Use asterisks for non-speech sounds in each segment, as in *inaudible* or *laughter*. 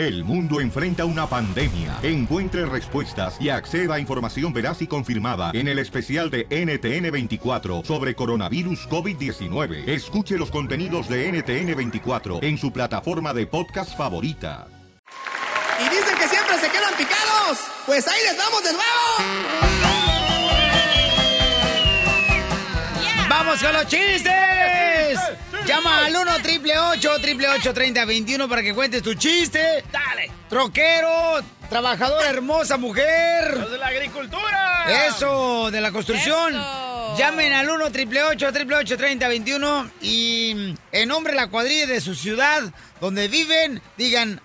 El mundo enfrenta una pandemia. Encuentre respuestas y acceda a información veraz y confirmada en el especial de NTN24 sobre coronavirus COVID-19. Escuche los contenidos de NTN24 en su plataforma de podcast favorita. Y dicen que siempre se quedan picados. Pues ahí les vamos de nuevo. ¡Vamos con los chistes! Llama al 1 triple 8 30 21 para que cuentes tu chiste. ¡Dale! Troquero, trabajadora hermosa mujer. ¡Los de la agricultura! Eso, de la construcción. Eso. Llamen al 1 triple 8 30 21 y en nombre de la cuadrilla de su ciudad donde viven, digan.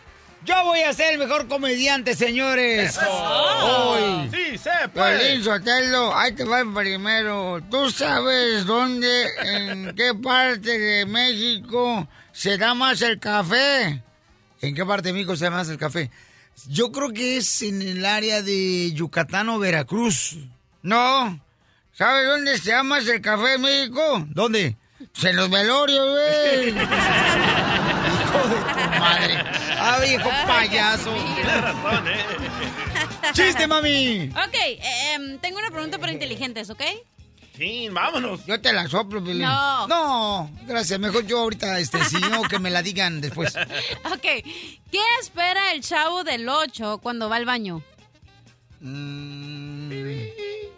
Yo voy a ser el mejor comediante, señores. Hoy. ¡Sí, se puede! Piolín Sotelo, ahí te va el primero. ¿Tú sabes dónde, en qué parte de México se da más el café? ¿En qué parte de México se da más el café? Yo creo que es en el área de Yucatán o Veracruz. No. ¿Sabes dónde se da más el café en México? ¿Dónde? Pues en los velorios, güey. *laughs* Hijo de tu madre. Ah, viejo payaso. Razón, ¿eh? ¡Chiste, mami! Ok, eh, em, tengo una pregunta para inteligentes, ¿ok? Sí, vámonos. Yo te la soplo, Pilín. No. No, gracias. Mejor yo ahorita, este, si no, que me la digan después. *laughs* Ok, ¿qué espera el chavo del 8 cuando va al baño? Mm,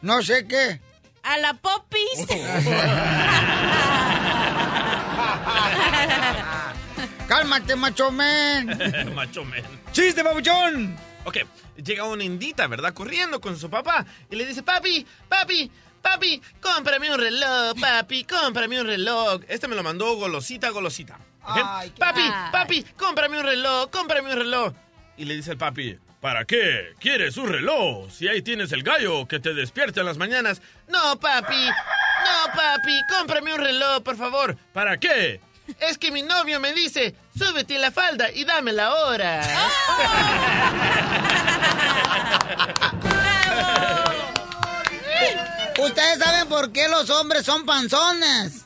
no sé qué. A la popis. *laughs* *laughs* Cálmate, macho men. *laughs* Macho men. ¡Chiste, babuchón! Ok, llega una indita, ¿verdad? Corriendo con su papá y le dice, papi, papi, papi, cómprame un reloj, papi, cómprame un reloj. Este me lo mandó golosita, golosita. ¿ok? Ay, qué- papi, Ay. papi, cómprame un reloj, cómprame un reloj. Y le dice el papi, ¿para qué? ¿Quieres un reloj? Si ahí tienes el gallo que te despierta en las mañanas. No, papi, no, papi, cómprame un reloj, por favor. ¿Para qué? Es que mi novio me dice, súbete la falda y dame la hora. ¿Ustedes saben por qué los hombres son panzones?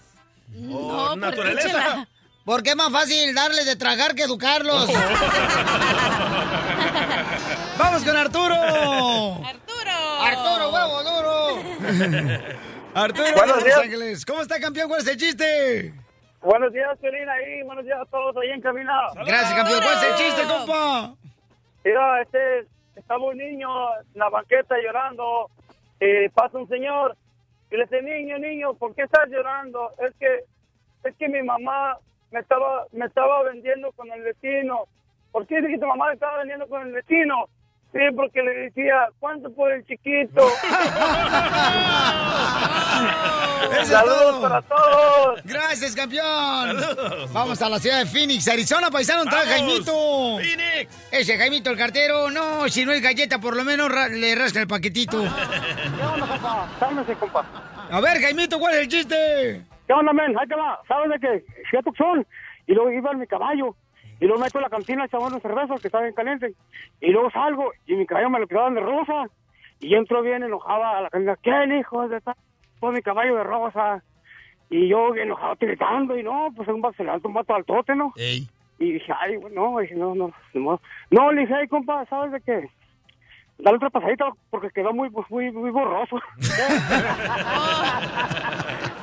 Oh, ¿por qué, naturaleza. Porque es más fácil darles de tragar que educarlos. *laughs* ¡Vamos con Arturo! Arturo. ¡Arturo, huevo duro! *laughs* Arturo, Buenos días. Los Ángeles. ¿Cómo está, campeón? ¿Cuál es el chiste? Buenos días, Piolín, ahí. Buenos días a todos ahí encaminados. Gracias, campeón. ¿Cuál es el chiste, compa? Mira, este, estaba un niño en la banqueta llorando. eh, pasa un señor y le dice, niño, niño, ¿por qué estás llorando? Es que, es que mi mamá me estaba, me estaba vendiendo con el vecino. ¿Por qué dice que tu mamá me estaba vendiendo con el vecino? Sí, porque le decía, ¿cuánto por el chiquito? *laughs* Saludos todo. para todos. Gracias, campeón. Saludos. Vamos a la ciudad de Phoenix, Arizona, paisano, está. Jaimito. Phoenix. Ese Jaimito, el cartero, no, si no es galleta, por lo menos ra- le rasca el paquetito. *laughs* ¿Qué onda, compa? Cálmese, compa. A ver, Jaimito, ¿cuál es el chiste? ¿Qué onda, men? Ahí te va. ¿Sabes de qué? Fui a Tucson y luego iba en mi caballo. Y luego me meto a la cantina unas cervezas que estaba bien caliente. Y luego salgo y mi caballo me lo quedaban de rosa. Y entro bien enojada a la cantina. ¿Quién, hijo de esta? Pues mi caballo de rosa. Y yo enojado gritando. Y no, pues un se levanta un vato al tote, ¿no? Ey. Y dije, ay, güey, no, dije, no, no, modo. No, le dije, ay, compa, ¿sabes de qué? Dale otra pasadita porque quedó muy, muy, muy borroso. *laughs* *laughs*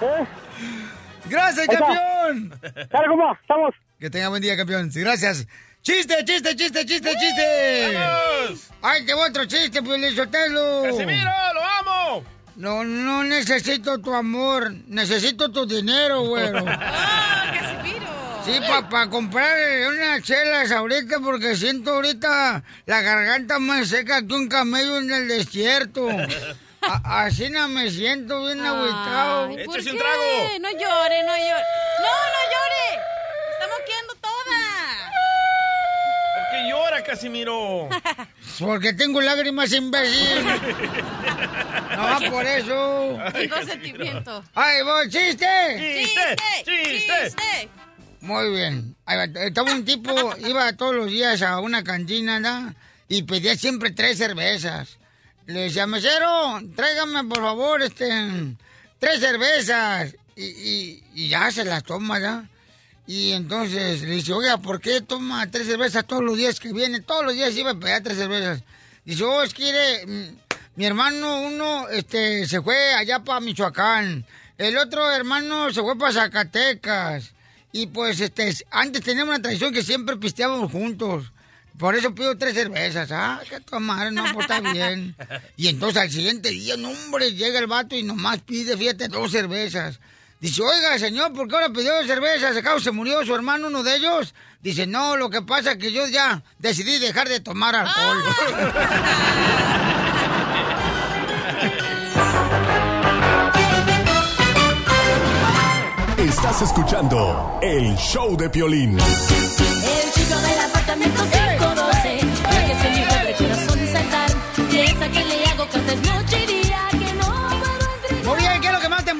¿Eh? Gracias, campeón. Dale, compa, estamos. Que tenga buen día, campeón. Sí, gracias. Chiste, chiste, chiste, chiste, chiste. ¡Vamos! Ay, te voy otro chiste, pues Sotelo. ¡Casimiro, lo amo! No, no necesito tu amor, necesito tu dinero, güero. *laughs* ¡Ah, Casimiro! Sí, para comprar unas chelas ahorita porque siento ahorita la garganta más seca que un camello en el desierto. A- así no me siento bien agüitado. Ay, ¿por Échese un qué? trago. No llore, no llore. ¡No, no llore! ¡Está moqueando toda! ¿Por qué llora, Casimiro? *laughs* Porque tengo lágrimas, imbécil. No, por eso. Tengo sentimiento. ¡Ay, voy, chiste! ¡Chiste! ¡Chiste! Muy bien. Estaba un tipo, iba todos los días a una cantina, ¿no? Y pedía siempre tres cervezas. Le decía, mesero, tráigame por favor, este, tres cervezas. Y, y- y ya se las toma, ¿ya? Y entonces le dice, oiga, ¿por qué toma tres cervezas todos los días que viene? Todos los días iba a pegar tres cervezas. Dice, oh, es que mm, mi hermano uno este, se fue allá para Michoacán. El otro hermano se fue para Zacatecas. Y pues este, antes teníamos una tradición que siempre pisteábamos juntos. Por eso pido tres cervezas. Ah, que tomar, no, pues está bien. *laughs* Y entonces al siguiente día, no, hombre, llega el vato y nomás pide, fíjate, dos cervezas. Dice, oiga, señor, ¿por qué ahora pidió dos cervezas? ¿Acaso se murió su hermano, uno de ellos? Dice, no, lo que pasa es que yo ya decidí dejar de tomar alcohol. *laughs* Estás escuchando el show de Piolín. El chico del apartamento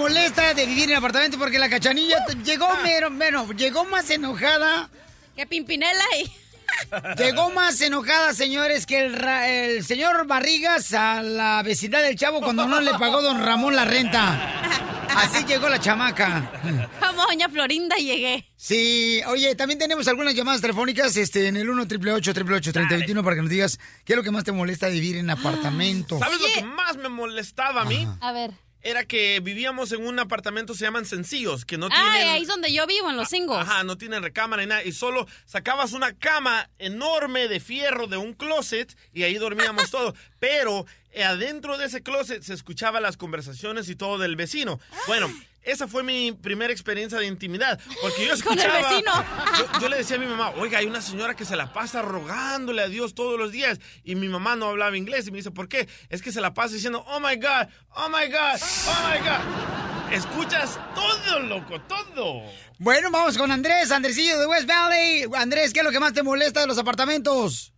molesta de vivir en el apartamento? Porque la cachanilla t- llegó mero, bueno, llegó más enojada. Que Pimpinela y... *laughs* Llegó más enojada, señores, que el, ra- el señor Barrigas a la vecindad del Chavo cuando no le pagó don Ramón la renta. Así llegó la chamaca. Como doña Florinda llegué. Sí, oye, también tenemos algunas llamadas telefónicas este, en el 1 888 3021 para que nos digas qué es lo que más te molesta de vivir en apartamento. ¿Sabes lo que más me molestaba a mí? A ver. Era que vivíamos en un apartamento, se llaman sencillos, que no Ah, tienen... ahí es donde yo vivo, en los singles. Ajá, no tienen recámara ni nada. Y solo sacabas una cama enorme de fierro de un closet y ahí dormíamos *laughs* todos. Pero eh, adentro de ese closet se escuchaban las conversaciones y todo del vecino. Bueno, esa fue mi primera experiencia de intimidad. Porque yo *laughs* Con el escuchaba. vecino. Yo, yo le decía a mi mamá, oiga, hay una señora que se la pasa rogándole a Dios todos los días. Y mi mamá no hablaba inglés. Y me dice, ¿por qué? Es que se la pasa diciendo, oh my God, oh my God, oh my God. Escuchas todo, loco, todo. Bueno, vamos con Andrés, Andresillo de West Valley. Andrés, ¿qué es lo que más te molesta de los apartamentos?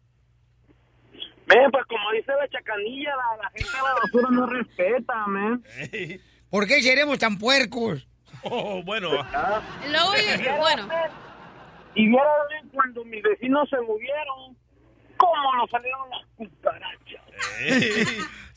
Ven, pues como dice la chacanilla, la, la gente de la basura no respeta, man. *laughs* ¿Por qué seremos tan puercos? Oh, bueno. Luego, bueno. Y vieron cuando mis vecinos se movieron, cómo nos salieron las cucarachas.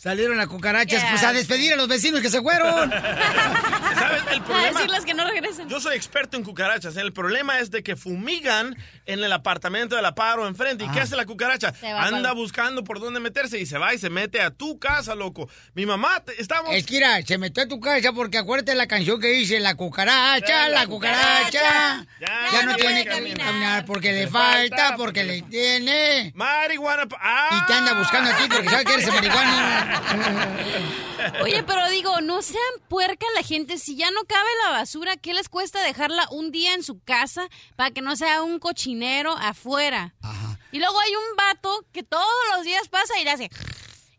Salieron las cucarachas, Yeah. pues a despedir a los vecinos que se fueron. *laughs* ¿Sabes? El A problema... decirles que no regresen. Yo soy experto en cucarachas. El problema es de que fumigan en el apartamento de la paro enfrente. ¿Y qué hace la cucaracha? Anda buscando por dónde meterse y se va y se mete a tu casa, loco. Mi mamá, te- estamos... Es que mira, se metió a tu casa porque acuérdate la canción que dice La cucaracha, la cucaracha. Ya, Ya no no tiene que caminar. caminar porque le Le falta, falta, porque le tiene. Marihuana... ¡Ah! Y te anda buscando a ti porque sabe que eres marihuana. Oye, pero digo, no sean puerca la gente. Si ya no cabe la basura, ¿qué les cuesta dejarla un día en su casa para que no sea un cochinero afuera? Y luego hay un vato que todos los días pasa y le hace...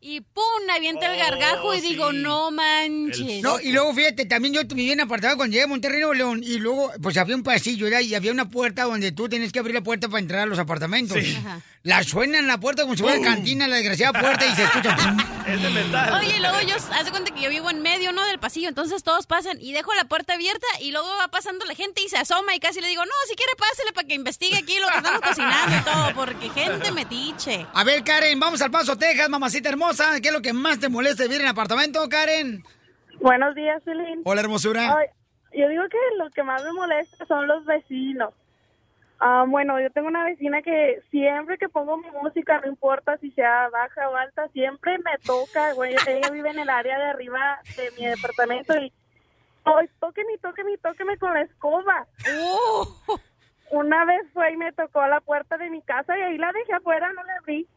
Y pum, avienta el Oh, gargajo y digo, sí. no manches. No, y luego fíjate, también yo viví en apartado cuando llegué a Monterrey, Nuevo León, y luego pues había un pasillo ¿verdad? y había una puerta donde tú tenías que abrir la puerta para entrar a los apartamentos. Sí. Ajá. La suena en la puerta como si fuera cantina, la desgraciada puerta, y se escucha. *laughs* Es de metal. Oye, luego yo, haz de cuenta que yo vivo en medio, ¿no? Del pasillo, entonces todos pasan y dejo la puerta abierta y luego va pasando la gente y se asoma y casi le digo, no, si quiere pásele para que investigue aquí lo que estamos cocinando y todo, porque gente *laughs* metiche. A ver, Karen, vamos al Paso, Texas, mamacita hermosa. ¿Qué es lo que más te molesta de vivir en apartamento, Karen? Buenos días, Celín. Hola, hermosura. Ay, yo digo que lo que más me molesta son los vecinos. Ah, bueno, yo tengo una vecina que siempre que pongo mi música, no importa si sea baja o alta, siempre me toca. Güey, ella vive en el área de arriba de mi departamento y hoy tóqueme y tóqueme y tóqueme con la escoba. Uh, Una vez fue y me tocó a la puerta de mi casa y ahí la dejé afuera, no la abrí.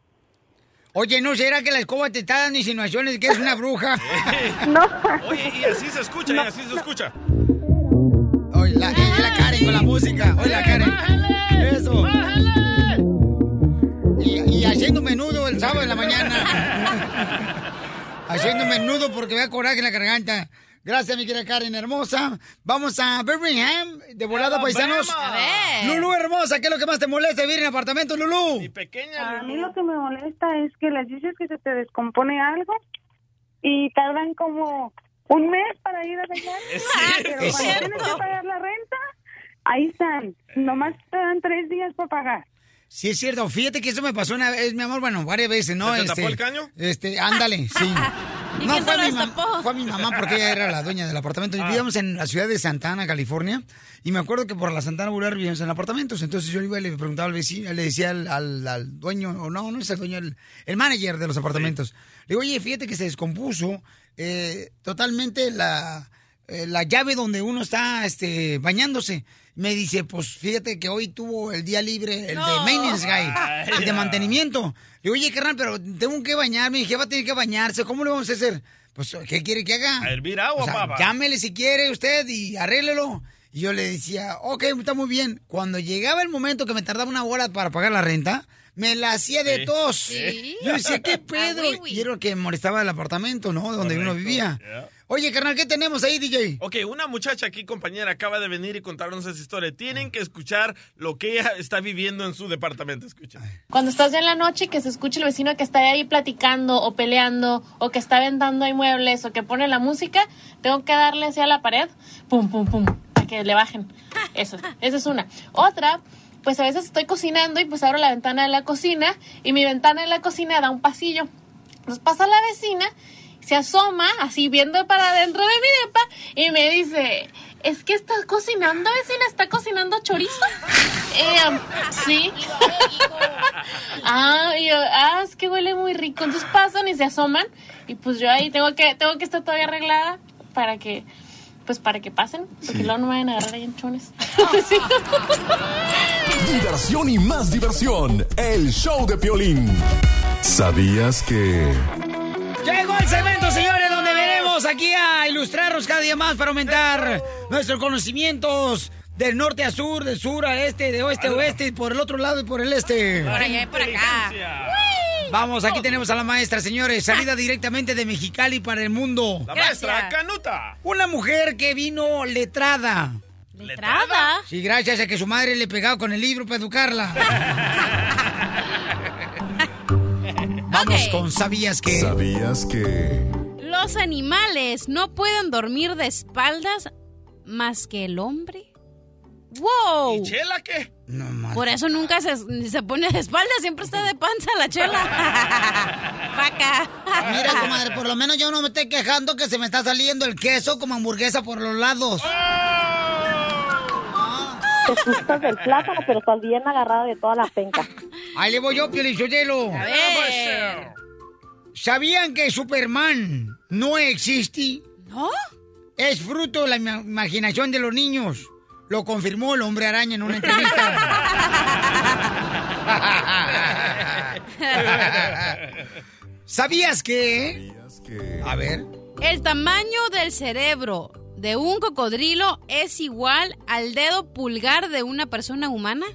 Oye, ¿no será que la escoba te está dando insinuaciones de que eres una bruja? *laughs* No. Oye, y así se escucha, y así se escucha. Oye, la, es la Karen con la música. Oye, la Karen. Eso. Y, y haciendo menudo el sábado en la mañana. *laughs* haciendo menudo porque me da coraje en la garganta. Gracias, mi querida Karen hermosa. Vamos a Birmingham, de volada, paisanos. a ver. Lulú hermosa, ¿qué es lo que más te molesta de vivir en apartamento, Lulú? Mi pequeña A mí lo que me molesta es que les dices que se te descompone algo y tardan como un mes para ir a arreglar. Es Pero cierto. Es cuando cierto. tienes que pagar la renta, ahí están. Nomás te dan tres días para pagar. Sí, es cierto. Fíjate que eso me pasó una vez, mi amor. Bueno, varias veces, ¿no? ¿Se te tapó Este, el caño? Este, ándale, sí. *laughs* ¿Y No, quién fue mi mam- destapó? fue a mi mamá porque ella era la dueña del apartamento. Y Vivíamos en la ciudad de Santana, California. Y me acuerdo que por la Santana Boulevard vivíamos en apartamentos. Entonces yo iba y le preguntaba al vecino, le decía al, al- al dueño, o no, no es el dueño, el, el manager de los apartamentos. Le digo, oye, fíjate que se descompuso eh, totalmente la, eh, la llave donde uno está este, bañándose. Me dice, pues fíjate que hoy tuvo el día libre, el de maintenance guy, *laughs* el de mantenimiento. Le digo, oye, carnal, pero tengo que bañarme. Mi jefa tiene que bañarse. ¿Cómo le vamos a hacer? Pues, ¿qué quiere que haga? A hervir agua, O sea, papá. Llámele si quiere usted y arréglelo. Y yo le decía, ok, está muy bien. Cuando llegaba el momento que me tardaba una hora para pagar la renta, me la hacía de Sí. tos. Sí. Yo decía, ¿qué *laughs* pedo? Ah, güey, güey. Y era lo que molestaba del apartamento, ¿no? Donde uno Correcto, vivía. yeah. Oye, carnal, ¿qué tenemos ahí, DJ? Ok, una muchacha aquí, compañera, acaba de venir y contarnos esa historia. Tienen que escuchar lo que ella está viviendo en su departamento. Escucha. Cuando estás ya en la noche y que se escuche el vecino que está ahí platicando o peleando o que está aventando ahí muebles o que pone la música, tengo que darle hacia la pared, pum, pum, pum, para que le bajen. Eso, esa es una. Otra, pues a veces estoy cocinando y pues abro la ventana de la cocina y mi ventana de la cocina da un pasillo. Entonces pasa la vecina, se asoma así viendo para adentro de mi depa y me dice, es que estás cocinando, vecina, está cocinando chorizo. Eh, sí. *laughs* ah, y yo, ah, es que huele muy rico. Entonces pasan y se asoman y pues yo ahí tengo que, tengo que estar todavía arreglada para que, pues para que pasen, porque luego no me vayan a agarrar ahí en chones. Sí. *laughs* Diversión y más diversión. El show de Piolín. ¿Sabías que... Llegó el segmento, señores, donde venimos aquí a ilustrarnos cada día más para aumentar nuestros conocimientos del norte a sur, de sur a este, de oeste a oeste, y por el otro lado y por el este. Por allá y por acá. Vamos, aquí tenemos a la maestra, señores, salida directamente de Mexicali para el mundo. La maestra Canuta. Una mujer que vino letrada. ¿Letrada? Sí, gracias a que su madre le pegaba con el libro para educarla. *laughs* Vamos con ¿sabías que? ¿Sabías que... Los animales no pueden dormir de espaldas más que el hombre. ¡Wow! ¿Y Chela qué? No más. Por eso nunca se, se pone de espaldas, siempre está de panza la chela. *laughs* Vaca. Mira, comadre, por lo menos yo no me estoy quejando que se me está saliendo el queso como hamburguesa por los lados. Te gustas del plátano, pero estás bien agarrada de toda la penca. Ahí le voy yo, Piolichotelo. A ver. ¿Sabían que Superman no existe? ¿No? Es fruto de la ima- imaginación de los niños. Lo confirmó el hombre araña en una entrevista. *laughs* ¿Sabías que? ¿Sabías que... A ver. El tamaño del cerebro de un cocodrilo es igual al dedo pulgar de una persona humana.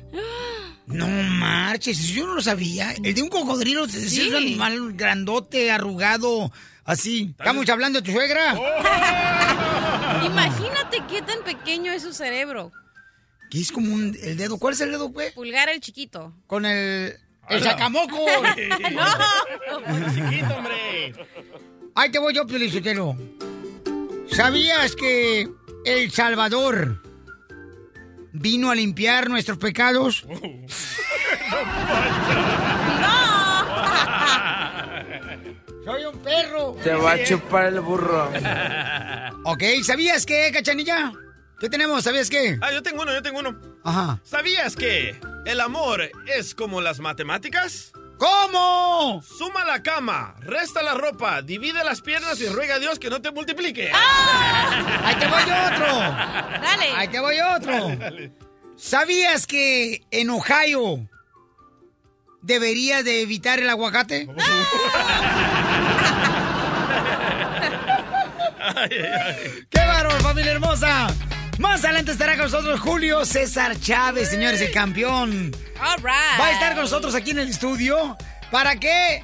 No marches, yo no lo sabía. El de un cocodrilo es Sí. un animal grandote, arrugado, así. ¿Estamos hablando de tu suegra? *laughs* Imagínate qué tan pequeño es su cerebro. Que es como un, el dedo. ¿Cuál es el dedo, güey? Pulgar el chiquito. Con el... El sacamoco. *laughs* ¡No! Chiquito, hombre. Ahí te voy yo, Piolichotelo. ¿Sabías que El Salvador vino a limpiar nuestros pecados? *laughs* ¡Soy un perro! Te va a chupar el burro. *laughs* Ok, ¿sabías qué, cachanilla? ¿Qué tenemos? ¿Sabías qué? Ah, yo tengo uno, yo tengo uno. Ajá. ¿Sabías que el amor es como las matemáticas? ¿Cómo? Suma la cama, resta la ropa, divide las piernas y ruega a Dios que no te multiplique. Ahí te voy otro. Dale. Ahí te voy otro. *laughs* ¿Sabías que en Ohio deberías de evitar el aguacate? *laughs* ¡Qué bárbaro, familia hermosa! Más adelante estará con nosotros Julio César Chávez, señores, el campeón. All right. Va a estar con nosotros aquí en el estudio para que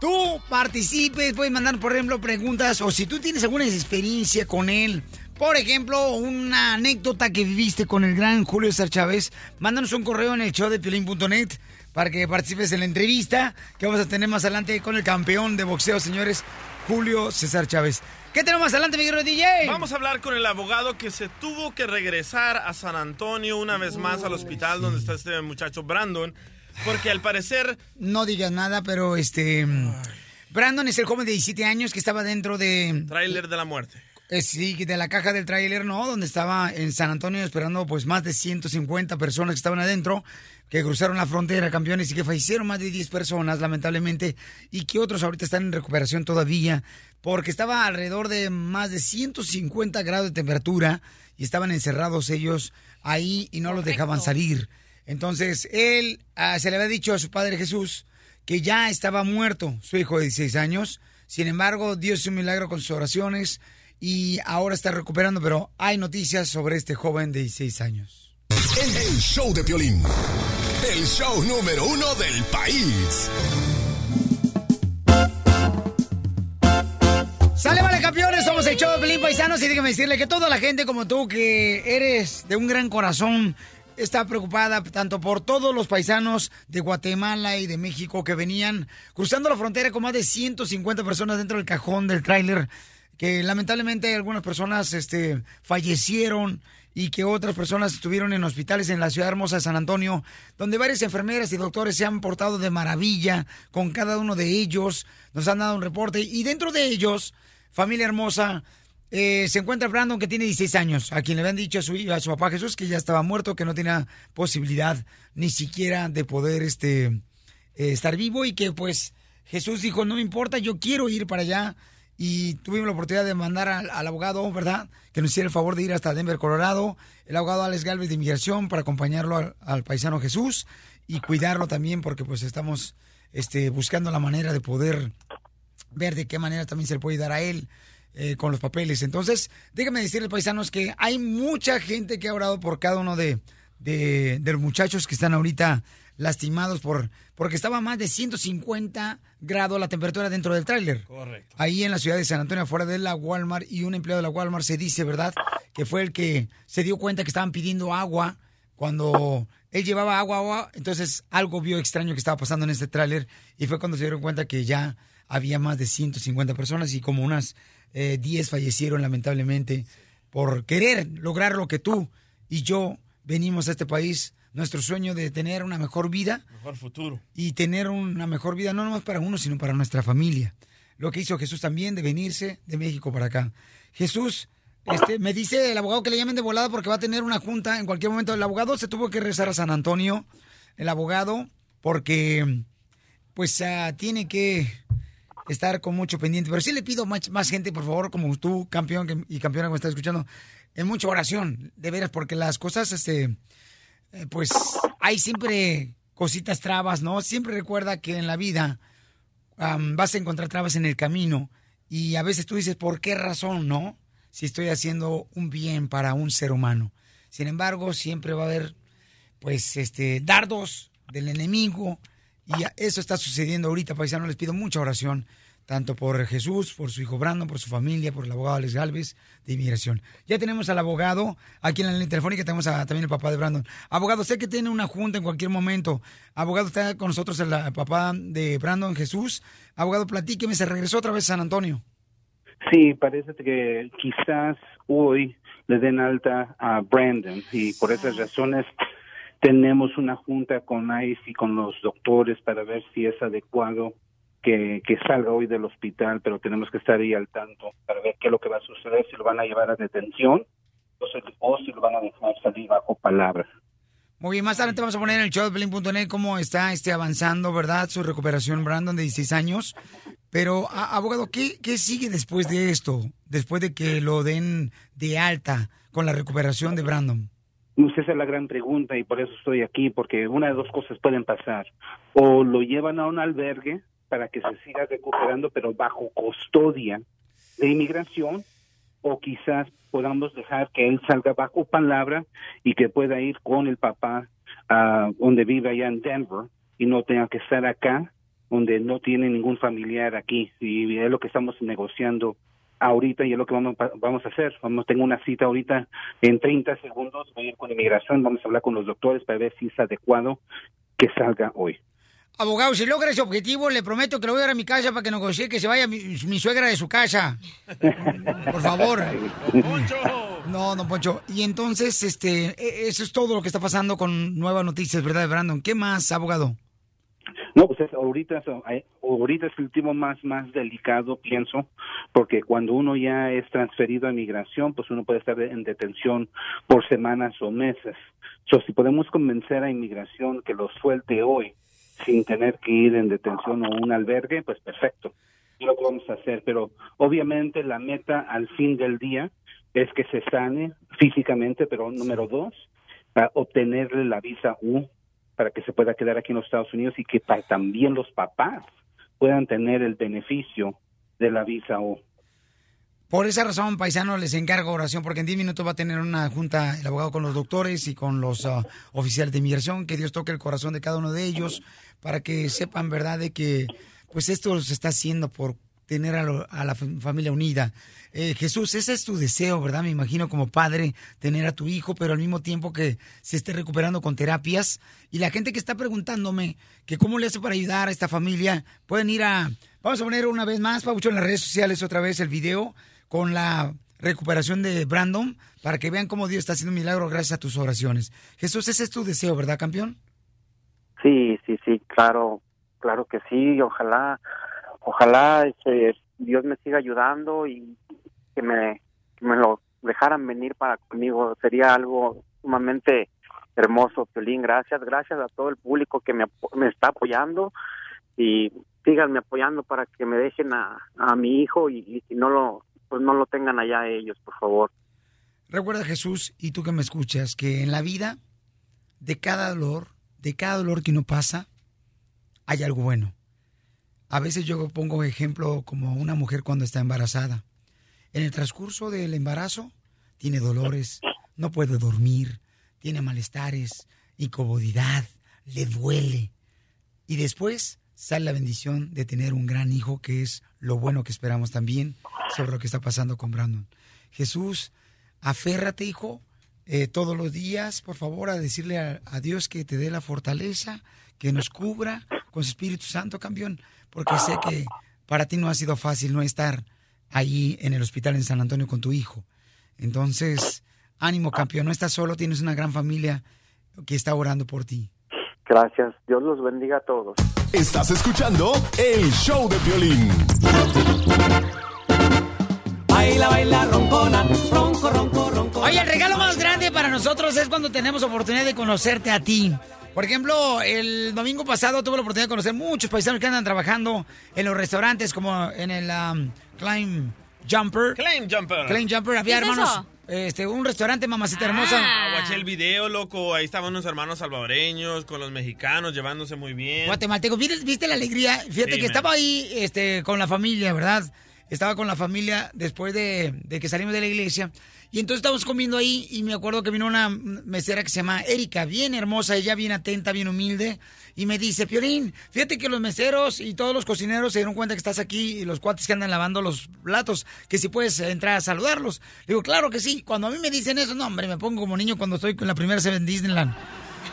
tú participes. Puedes mandar, por ejemplo, preguntas o si tú tienes alguna experiencia con él. Por ejemplo, una anécdota que viviste con el gran Julio César Chávez. Mándanos un correo en el show de piolín.net para que participes en la entrevista que vamos a tener más adelante con el campeón de boxeo, señores, Julio César Chávez. ¿Qué tenemos más adelante, mi querido DJ? Vamos a hablar con el abogado que se tuvo que regresar a San Antonio una vez más al hospital donde está este muchacho Brandon, porque al parecer No digas nada, pero este. Brandon es el joven de 17 años que estaba dentro de... Trailer de la muerte. Eh, sí, de la caja del tráiler, ¿no? Donde estaba en San Antonio esperando pues más de 150 personas que estaban adentro, que cruzaron la frontera, campeones, y que fallecieron más de 10 personas, lamentablemente, y que otros ahorita están en recuperación todavía, porque estaba alrededor de más de 150 grados de temperatura y estaban encerrados ellos ahí y no los dejaban salir. Entonces, él ah, se le había dicho a su padre Jesús que ya estaba muerto su hijo de 16 años. Sin embargo, Dios hizo un milagro con sus oraciones y ahora está recuperando, pero hay noticias sobre este joven de 16 años. El, el show de Piolín. El show número uno del país. Sale, vale, campeones, somos el show de Paisanos y déjame decirle que toda la gente como tú, que eres de un gran corazón, está preocupada tanto por todos los paisanos de Guatemala y de México que venían cruzando la frontera con más de 150 personas dentro del cajón del tráiler, que lamentablemente algunas personas este, fallecieron y que otras personas estuvieron en hospitales en la ciudad hermosa de San Antonio, donde varias enfermeras y doctores se han portado de maravilla con cada uno de ellos, nos han dado un reporte y dentro de ellos, familia hermosa, eh, se encuentra Brandon que tiene 16 años, a quien le habían dicho a su, a su papá Jesús que ya estaba muerto, que no tenía posibilidad ni siquiera de poder este, eh, estar vivo y que pues Jesús dijo, no me importa, yo quiero ir para allá y tuvimos la oportunidad de mandar al, abogado, ¿verdad? Que nos hiciera el favor de ir hasta Denver, Colorado, el abogado Alex Galvez de Inmigración para acompañarlo al, al paisano Jesús y cuidarlo también porque pues estamos este, buscando la manera de poder ver de qué manera también se le puede dar a él eh, con los papeles. Entonces, déjame decirles, paisanos, que hay mucha gente que ha orado por cada uno de, de, de los muchachos que están ahorita lastimados por porque estaba más de 150 grados la temperatura dentro del tráiler. Correcto. Ahí en la ciudad de San Antonio, afuera de la Walmart, y un empleado de la Walmart se dice, ¿verdad? Que fue el que se dio cuenta que estaban pidiendo agua cuando él llevaba agua, agua, entonces algo vio extraño que estaba pasando en este tráiler y fue cuando se dieron cuenta que ya había más de 150 personas y como unas eh, 10 fallecieron lamentablemente por querer lograr lo que tú y yo venimos a este país, nuestro sueño de tener una mejor vida Mejor futuro. y tener una mejor vida, no nomás para uno, sino para nuestra familia. Lo que hizo Jesús también de venirse de México para acá. Jesús, este, me dice el abogado que le llamen de volada porque va a tener una junta en cualquier momento. El abogado se tuvo que regresar a San Antonio, el abogado, porque pues ah, tiene que estar con mucho pendiente. Pero sí le pido más, más gente, por favor, como tú, campeón que- y campeona que me está escuchando, en mucha oración, de veras, porque las cosas, este, eh, pues hay siempre cositas trabas, ¿no? Siempre recuerda que en la vida vas a encontrar trabas en el camino y a veces tú dices, ¿por qué razón, no? Si estoy haciendo un bien para un ser humano. Sin embargo, siempre va a haber, pues, este, dardos del enemigo y eso está sucediendo ahorita, paisano. Les pido mucha oración, tanto por Jesús, por su hijo Brandon, por su familia, por el abogado Alex Galvez de inmigración. Ya tenemos al abogado aquí en la línea telefónica, tenemos a- también el papá de Brandon. Abogado, sé que tiene una junta en cualquier momento. Abogado, está con nosotros el ah, papá de Brandon, Jesús. Abogado, platíqueme, se regresó otra vez a San Antonio. Sí, parece que quizás hoy le den alta a Brandon y por esas razones tenemos una junta con ICE y con los doctores para ver si es adecuado que, que salga hoy del hospital, pero tenemos que estar ahí al tanto para ver qué es lo que va a suceder, si lo van a llevar a detención o si, o si lo van a dejar salir bajo palabra. Muy bien, más adelante vamos a poner en el show de Pelín.net cómo está este avanzando, ¿verdad? Su recuperación, Brandon, de 16 años. Pero, a- abogado, ¿qué, ¿qué sigue después de esto? Después de que lo den de alta con la recuperación de Brandon. Esa es la gran pregunta y por eso estoy aquí, porque una de dos cosas pueden pasar. O lo llevan a un albergue para que se siga recuperando, pero bajo custodia de inmigración, o quizás podamos dejar que él salga bajo palabra y que pueda ir con el papá a donde vive allá en Denver y no tenga que estar acá, donde no tiene ningún familiar aquí. Y es lo que estamos negociando ahorita y es lo que vamos, vamos a hacer. Vamos, tengo una cita ahorita en 30 segundos, voy a ir con inmigración, vamos a hablar con los doctores para ver si es adecuado que salga hoy. Abogado, si logra ese objetivo, le prometo que lo voy a dar a mi casa para que negocie que se vaya mi, mi suegra de su casa. Por favor. No, don Poncho. Y entonces, este, e- eso es todo lo que está pasando con nuevas noticias, ¿verdad, Brandon? ¿Qué más, abogado? No, pues es- ahorita, es- eh, ahorita es el tiempo más, más delicado, pienso, porque cuando uno ya es transferido a migración, pues uno puede estar en detención por semanas o meses. So, si podemos convencer a inmigración que los suelte hoy sin tener que ir en detención o un albergue, pues perfecto. Lo vamos a hacer, pero obviamente la meta al fin del día es que se sane físicamente, pero número dos, a obtenerle la visa U para que se pueda quedar aquí en los Estados Unidos y que también los papás puedan tener el beneficio de la visa U. Por esa razón, paisano, les encargo oración, porque en 10 minutos va a tener una junta el abogado con los doctores y con los ah, oficiales de inmigración, que Dios toque el corazón de cada uno de ellos, para que sepan, ¿verdad?, de que pues esto se está haciendo por tener a, la fam- familia unida. Eh, Jesús, ese es tu deseo, ¿verdad? Me imagino como padre tener a tu hijo, pero al mismo tiempo que se esté recuperando con terapias. Y la gente que está preguntándome que cómo le hace para ayudar a esta familia, pueden ir a... Vamos a poner una vez más, Pabucho, en las redes sociales otra vez el video con la recuperación de Brandon para que vean cómo Dios está haciendo un milagro gracias a tus oraciones. Jesús, ese es tu deseo, ¿verdad, campeón? Sí, sí, sí, claro, claro que sí. Ojalá, ojalá este, Dios me siga ayudando y que me, me lo dejaran venir para conmigo. Sería algo sumamente hermoso, Pelín. Gracias, gracias a todo el público que me, me está apoyando y síganme apoyando para que me dejen a, a mi hijo y, y no lo, pues no lo tengan allá ellos, por favor. Recuerda, Jesús, y tú que me escuchas, que en la vida, de cada dolor, de cada dolor que uno pasa, hay algo bueno. A veces yo pongo ejemplo como una mujer cuando está embarazada. En el transcurso del embarazo tiene dolores, no puede dormir, tiene malestares, incomodidad, le duele. Y después sale la bendición de tener un gran hijo, que es lo bueno que esperamos también sobre lo que está pasando con Brandon. Jesús, aférrate, hijo, eh, todos los días, por favor, a decirle a, a Dios que te dé la fortaleza, que nos cubra con su Espíritu Santo, campeón, porque sé que para ti no ha sido fácil no estar allí en el hospital en San Antonio con tu hijo. Entonces, ánimo, campeón, no estás solo, tienes una gran familia que está orando por ti. Gracias, Dios los bendiga a todos. Estás escuchando el show de violín. Baila, baila, roncona, ronco, ronco, ronco. Oye, el regalo más grande para nosotros es cuando tenemos oportunidad de conocerte a ti. Por ejemplo, el domingo pasado tuve la oportunidad de conocer muchos paisanos que andan trabajando en los restaurantes, como en el um, Climb Jumper. Claim Jumper. Climb Jumper, había ¿Qué es hermanos. eso? Este, un restaurante, mamacita hermosa. Ah, guaché el video, loco. Ahí estaban unos hermanos salvadoreños con los mexicanos llevándose muy bien. Guatemalteco, ¿viste, viste la alegría? Fíjate Sí, que man. estaba ahí este, con la familia, ¿verdad? Estaba con la familia después de, de que salimos de la iglesia. Y entonces estábamos comiendo ahí y me acuerdo que vino una mesera que se llama Erika, bien hermosa, ella bien atenta, bien humilde. Y me dice, Piorín, fíjate que los meseros y todos los cocineros se dieron cuenta que estás aquí y los cuates que andan lavando los platos, que si puedes entrar a saludarlos. Digo, claro que sí. Cuando a mí me dicen eso, no, hombre, me pongo como niño cuando estoy con la primera Seven Disneyland.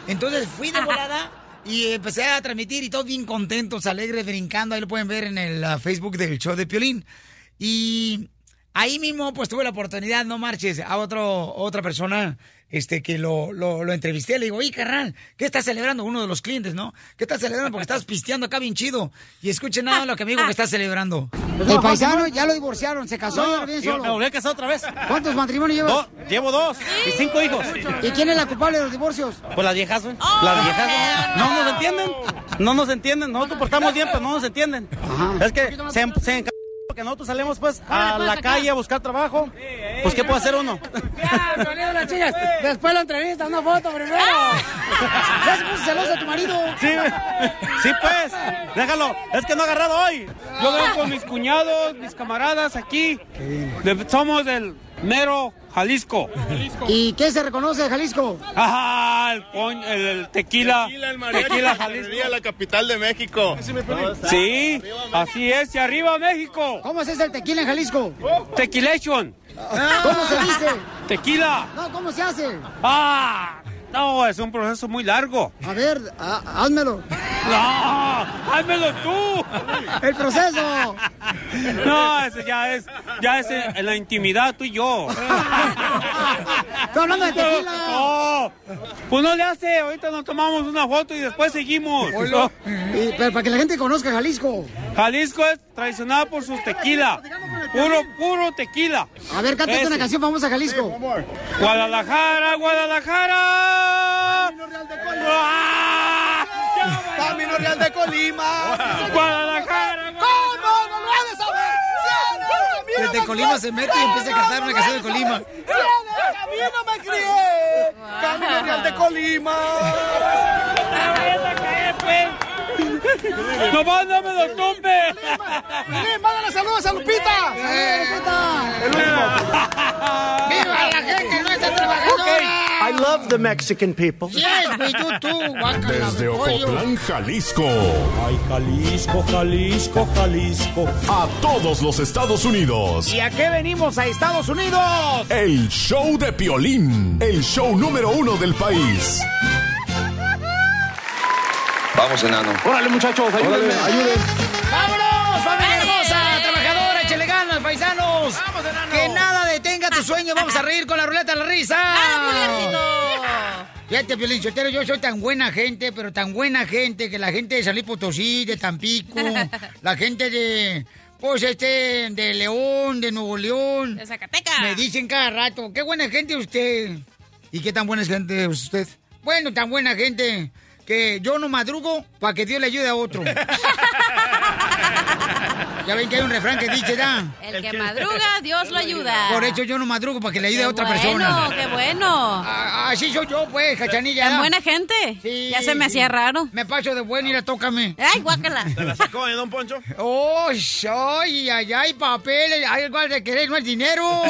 Entonces fui de volada y empecé a transmitir y todos bien contentos, alegres, brincando. Ahí lo pueden ver en el ah, Facebook del show de Piolín. Y ahí mismo pues tuve la oportunidad, no marches, a otro, otra persona este que lo, lo, lo entrevisté. Le digo, oye, carnal, ¿qué estás celebrando? Uno de los clientes, ¿no? ¿Qué estás celebrando? Porque estás pisteando acá bien chido. Y escuchen nada lo que me dijo que está celebrando. El paisano ya lo divorciaron, se casó y ahora solo. me volví a casar otra vez. ¿Cuántos matrimonios llevas? Do- llevo dos y cinco hijos. ¿Y quién es la culpable de los divorcios? Pues las viejas, güey. Las viejas, güey. No nos entienden. No nos entienden. Nosotros portamos bien, pero no nos entienden. Es que se, se enca- que nosotros salimos pues a la calle a buscar trabajo. Pues ¿qué puede hacer uno? *laughs* las chicas. Después la entrevista, una foto primero. *laughs* Ya se puso celoso tu marido. Sí, sí pues. Déjalo. Es que no ha agarrado hoy. Yo vengo con mis cuñados, mis camaradas aquí. Somos del mero Jalisco. ¿Y qué se reconoce de Jalisco? Ajá, el, coñ- el- el tequila. Tequila, Jalisco. la capital de México. Sí, así es. Y arriba México. ¿Cómo se dice el tequila en Jalisco? Tequilation. ¿Cómo se dice? Tequila. No, ¿cómo se hace? Ah, no, es un proceso muy largo. A ver, házmelo. No, házmelo tú. El proceso. No, ese ya es, ya es en la intimidad tú y yo. Estoy hablando de tequila. No, pues no le hace, ahorita nos tomamos una foto y después seguimos. Y- pero para que la gente conozca Jalisco. Jalisco es tradicional por sus tequila. Puro, puro tequila. A ver, cántate una canción famosa Jalisco. Guadalajara, Guadalajara. Camino Real de Colima. Guadalajara. ¿Cómo no lo has de saber? Camino Desde Colima se mete y empieza a cantar una canción de Colima. Camino me crié. Camino Real de Colima. ¡No mándame los tumbes! Piolín, mándale saludos a Lupita. El último. ¡Viva la gente nuestra trabajadora! I love the Mexican people. Yes, tú, tú, guácala, Desde. Ocotlán, Jalisco. Ay, Jalisco, Jalisco, Jalisco. A todos los Estados Unidos. ¿Y a qué venimos a Estados Unidos? El show de Piolín. El show número uno del país. Vamos, enano. Órale, muchachos, ayúdenme. ¡Vámonos, familia hermosa, trabajadora, échale ganas, paisanos! Que nada detenga tu sueño, vamos a reír con la ruleta de la risa. *laughs* Fíjate, Piolín Sotelo, yo soy tan buena gente, pero tan buena gente, que la gente de San Luis Potosí, de Tampico, *laughs* la gente de, pues este, de León, de Nuevo León. De Zacatecas. Me dicen cada rato, qué buena gente usted. ¿Y qué tan buena gente es usted? Bueno, tan buena gente que yo no madrugo para que Dios le ayude a otro. *laughs* ya ven que hay un refrán que dice, ¿da? El que madruga, Dios lo ayuda. Por eso yo no madrugo para que le ayude Qué a otra bueno, persona. qué bueno. Ah, Así soy yo, pues, cachanilla. Tan buena gente. Sí, ya se me hacía raro. Me paso de bueno, mira, tócame. Ay, guácala. ¿Te la sacó, eh, don Poncho? ¡Oh, ay, ay, ay, papel! ¡Ay, igual de querer, no es dinero!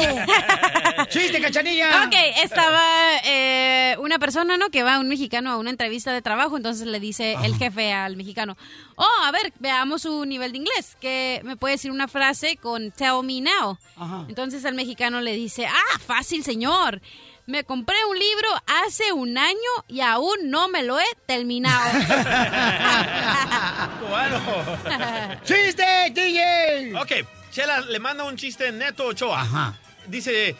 *laughs* ¡Chiste, cachanilla! Ok, estaba eh, una persona, ¿no? Que va un mexicano a una entrevista de trabajo, entonces le dice el jefe al mexicano, oh, a ver, veamos su nivel de inglés, que me puede decir una frase con tell me now. Entonces el mexicano le dice, ah, fácil, señor. Me compré un libro hace un año y aún no me lo he terminado. *laughs* Bueno. *laughs* ¡Chiste, DJ! Ok, Chela le manda un chiste neto Ochoa. Ajá. Dice,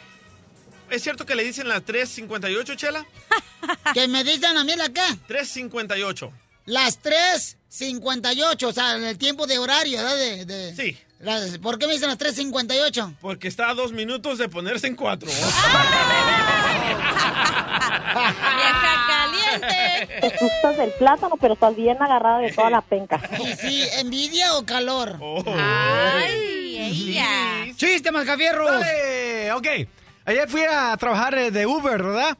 ¿es cierto que le dicen las 3.58, Chela? *laughs* ¿Que me dicen a mí la qué? 3.58. Las 3.58, o sea, el tiempo de horario, ¿verdad? De, de- Sí. las- ¿Por qué me dicen las 3.58? Porque está a dos minutos de ponerse en cuatro. *laughs* ¡Vieja caliente! Te gustas del plátano, pero estás bien agarrada de toda la penca. *laughs* ¿Y sí, envidia o calor? ¡Ay, ella! ¡Chiste, mascafierros! Dale, ok. Ayer fui a trabajar eh, de Uber, ¿verdad?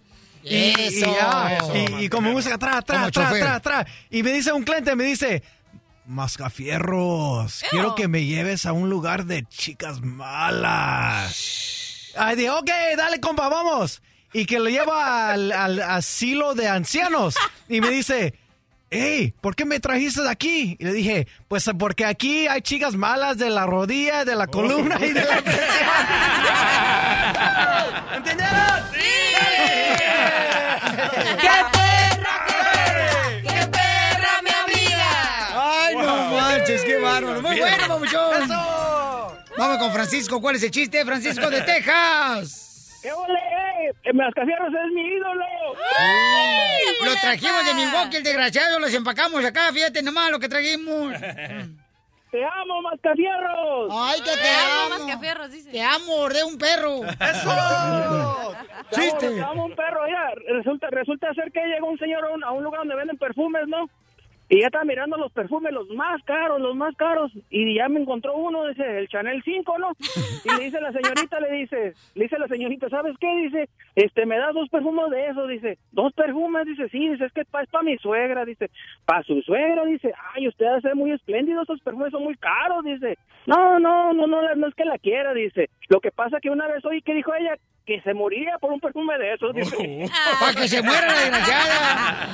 Y, Eso, y, ya, eso, y- y como música atrás, atrás, Como atrás, chofer. atrás, atrás. Y me dice un cliente, me dice, Mascafierros, quiero que me lleves a un lugar de chicas malas. Ay, dije, ok, dale, compa, vamos. Y que lo lleva al, al asilo de ancianos. Y me dice, hey, ¿por qué me trajiste de aquí? Y le dije, pues porque aquí hay chicas malas de la rodilla, de la columna y de la *laughs* ¿Entendieron? ¡Qué bárbaro! ¡Muy bueno, papuchón! Vamos con Francisco. ¿Cuál es el chiste, Francisco de *laughs* Texas? ¡Qué ole! ¡Eh, Mascafierros es mi ídolo! Lo trajimos de Milwaukee, el desgraciado. Los empacamos acá. Fíjate nomás lo que trajimos. *laughs* ¡Te amo, Mascafierros! ¡Ay, que te, Te amo, amo! mascafierros, dice. ¡Te amo, de un perro! *laughs* ¡Eso! ¡Chiste! Te amo un perro, ya. Resulta, resulta ser que llegó un señor a un, a un lugar donde venden perfumes, ¿no? Y ya estaba mirando los perfumes, los más caros, los más caros. Y ya me encontró uno, dice, el Chanel 5, ¿no? Y le dice la señorita, le dice, le dice la señorita, ¿sabes qué? Dice, este, me das dos perfumes de eso, dice, dos perfumes, dice, sí, dice, es que pa- es para mi suegra, dice, para su suegra, dice, ay, usted ser muy espléndido, esos perfumes son muy caros, dice, no, no, no, no, no es que la quiera, dice, lo que pasa que una vez oí que dijo ella que se moriría por un perfume de esos, dice. *laughs* *laughs* ¡Para que se muera la desgraciada!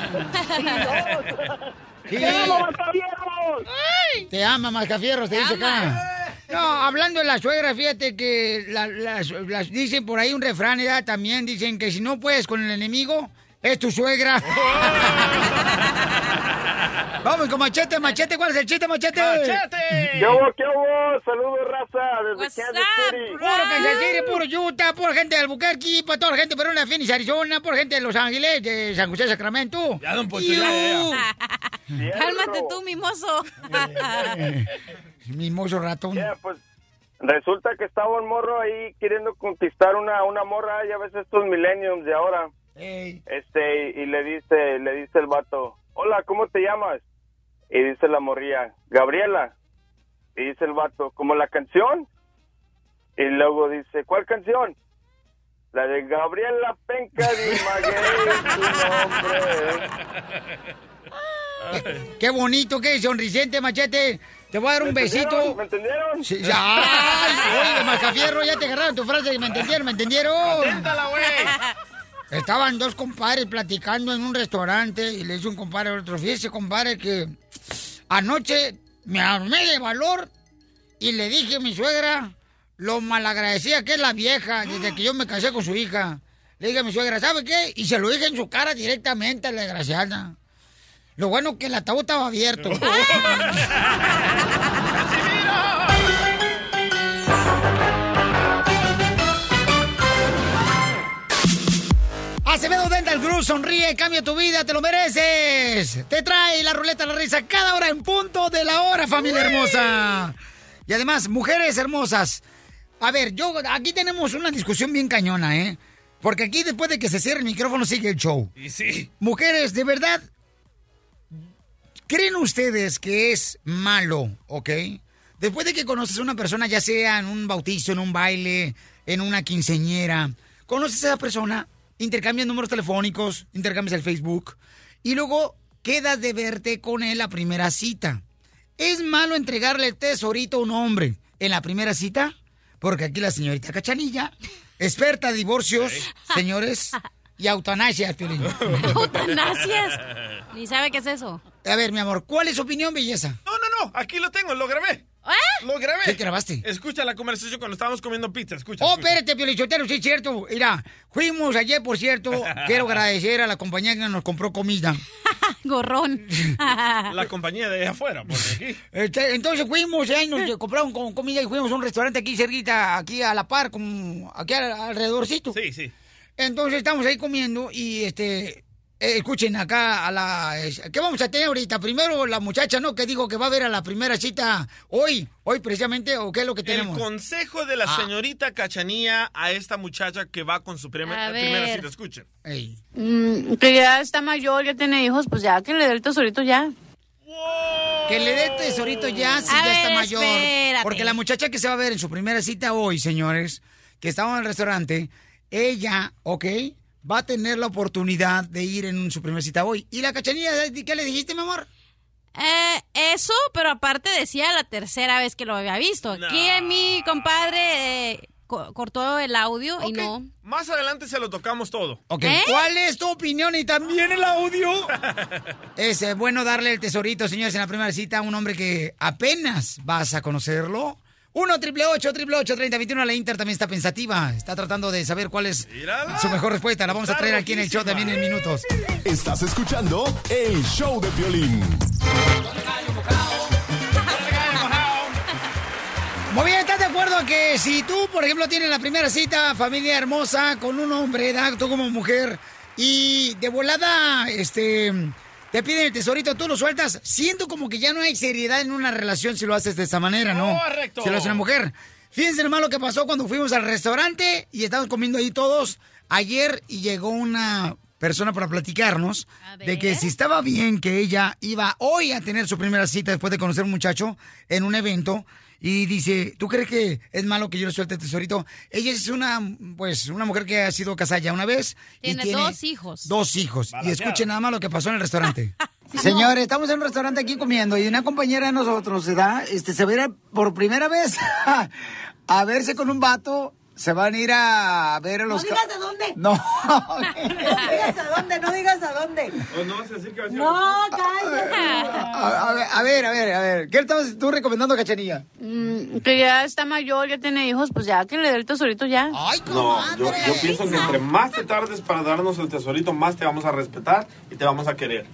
*laughs* Sí. ¡Te amo, Mascafierros! Te ama, Mascafierros, te dice acá. No, hablando de la suegra, fíjate que la- las, las- dicen por ahí un refrán, ¿verdad? También dicen que si no puedes con el enemigo, es tu suegra. Vamos con Machete, Machete, ¿cuál es el chiste, Machete? ¡Machete! ¿Qué hubo, qué hubo? Saludos, raza, desde Kansas City. Puro Kansas City, puro Utah, pura gente de Albuquerque, para toda la gente de Verona, Phoenix, Arizona, pura gente de Los Ángeles, de San José, Sacramento. Ya, don Poncho, ya, Cálmate tú, mimoso. *laughs* Mimoso ratón. Ya, pues resulta que estaba un morro ahí queriendo conquistar una, una morra, ya ves estos millenniums de ahora. Este, y le dice, le dice el vato, hola, ¿cómo te llamas? Y dice la morría, Gabriela. Y dice el vato, ¿como la canción? Y luego dice, ¿cuál canción? La de Gabriela Penca de Maguey, tu nombre. Qué bonito, qué sonrisente, Machete. Te voy a dar un ¿Me besito. entendieron? ¿Me entendieron? Sí, ya. Ay, oye, Mascafierro, ya te agarraron tu frase. ¿Me entendieron? ¿Me entendieron? Aténtala, güey. Estaban dos compadres platicando en un restaurante y le dice un compadre al otro, fíjese, compadre, que anoche me armé de valor y le dije a mi suegra lo malagradecida que es la vieja desde que yo me casé con su hija. Le dije a mi suegra, ¿sabe qué? Y se lo dije en su cara directamente a la desgraciada. Lo bueno que el ataúd estaba abierto. *laughs* Acevedo Dental Group, sonríe, cambia tu vida, te lo mereces. Te trae la ruleta de la risa cada hora en punto de la hora, familia hermosa. Y además, mujeres hermosas. A ver, yo aquí tenemos una discusión bien cañona, ¿eh? Porque aquí después de que se cierre el micrófono sigue el show. Y sí. Mujeres, de verdad, ¿creen ustedes que es malo, ok? Después de que conoces a una persona, ya sea en un bautizo, en un baile, en una quinceñera, conoces a esa persona, intercambias números telefónicos, intercambias el Facebook, y luego quedas de verte con él la primera cita. ¿Es malo entregarle el tesorito a un hombre en la primera cita? Porque aquí la señorita Cachanilla, experta de divorcios, señores, y eutanasias, Piolín. *laughs* Eutanasias. Ni sabe qué es eso. A ver, mi amor, ¿cuál es su opinión, belleza? No, no, no, aquí lo tengo, lo grabé. Lo grabé. ¿Qué grabaste? Escucha la conversación cuando estábamos comiendo pizza, escucha. Oh, escucha. espérate, Piolichotero, sí es cierto. Mira, fuimos ayer, por cierto. *laughs* Quiero agradecer a la compañía que nos compró comida. *laughs* Gorrón. La compañía de afuera, porque aquí. Este, entonces fuimos, ahí nos *laughs* compraron con comida y fuimos a un restaurante aquí cerquita, aquí a la par, como aquí al- alrededorcito. Sí, sí. Entonces estamos ahí comiendo y este. Eh, escuchen acá a la. ¿Qué vamos a tener ahorita? Primero la muchacha, ¿no? Que dijo que va a ver a la primera cita hoy, hoy precisamente, o qué es lo que tenemos. El consejo de la Ah. señorita Cachanía a esta muchacha que va con su primera ver. cita. Escuchen. Mm, que ya está mayor, ya tiene hijos, pues ya que le dé el tesorito ya. Que le dé el tesorito ya si A ya está mayor. espérate. Porque la muchacha que se va a ver en su primera cita hoy, señores, que estaba en el restaurante, ella, ¿ok? Va a tener la oportunidad de ir en su primera cita hoy. ¿Y la cachanilla, qué le dijiste, mi amor? Eh, eso, pero aparte decía la tercera vez que lo había visto. Aquí mi compadre eh, co- cortó el audio y no. Más adelante se lo tocamos todo. Ok, ¿Eh? ¿cuál es tu opinión y también el audio? *laughs* es eh, bueno darle el tesorito, señores, en la primera cita a un hombre que apenas vas a conocerlo. 1 triple 8 triple 8 30 21 la Inter también está pensativa. Está tratando de saber cuál es su mejor respuesta. La vamos a traer aquí en el show también en minutos. Estás escuchando el show de violín. Muy bien, ¿estás de acuerdo que si tú, por ejemplo, tienes la primera cita, familia hermosa, con un hombre, ¿verdad? tú como mujer, y de volada, este, te piden el tesorito, tú lo sueltas, siento como que ya no hay seriedad en una relación si lo haces de esa manera, ¿no? Correcto. Si lo hace una mujer. Fíjense nomás lo que pasó cuando fuimos al restaurante y estábamos comiendo ahí todos ayer y llegó una persona para platicarnos de que si estaba bien que ella iba hoy a tener su primera cita después de conocer a un muchacho en un evento y dice, ¿tú crees que es malo que yo le suelte el tesorito? Ella es una, pues, una mujer que ha sido casada ya una vez. y Tiene dos hijos. Dos hijos. Y escuchen nada más lo que pasó en el restaurante. *laughs* Señores, estamos en un restaurante aquí comiendo y una compañera de nosotros, ¿verdad? Este, se va a ir a- por primera vez *laughs* a verse con un vato. Se van a ir a ver a los... *laughs* No digas a dónde. No. No digas a dónde, no digas a dónde. no a decir que va a No, cállate. A, a ver, a ver, a ver, a ver. ¿Qué estabas tú recomendando, Cachanilla? Mm, que ya está mayor, ya tiene hijos, pues ya que le dé el tesorito ya. Ay, No, yo, yo pienso que entre más te tardes para darnos el tesorito, más te vamos a respetar y te vamos a querer.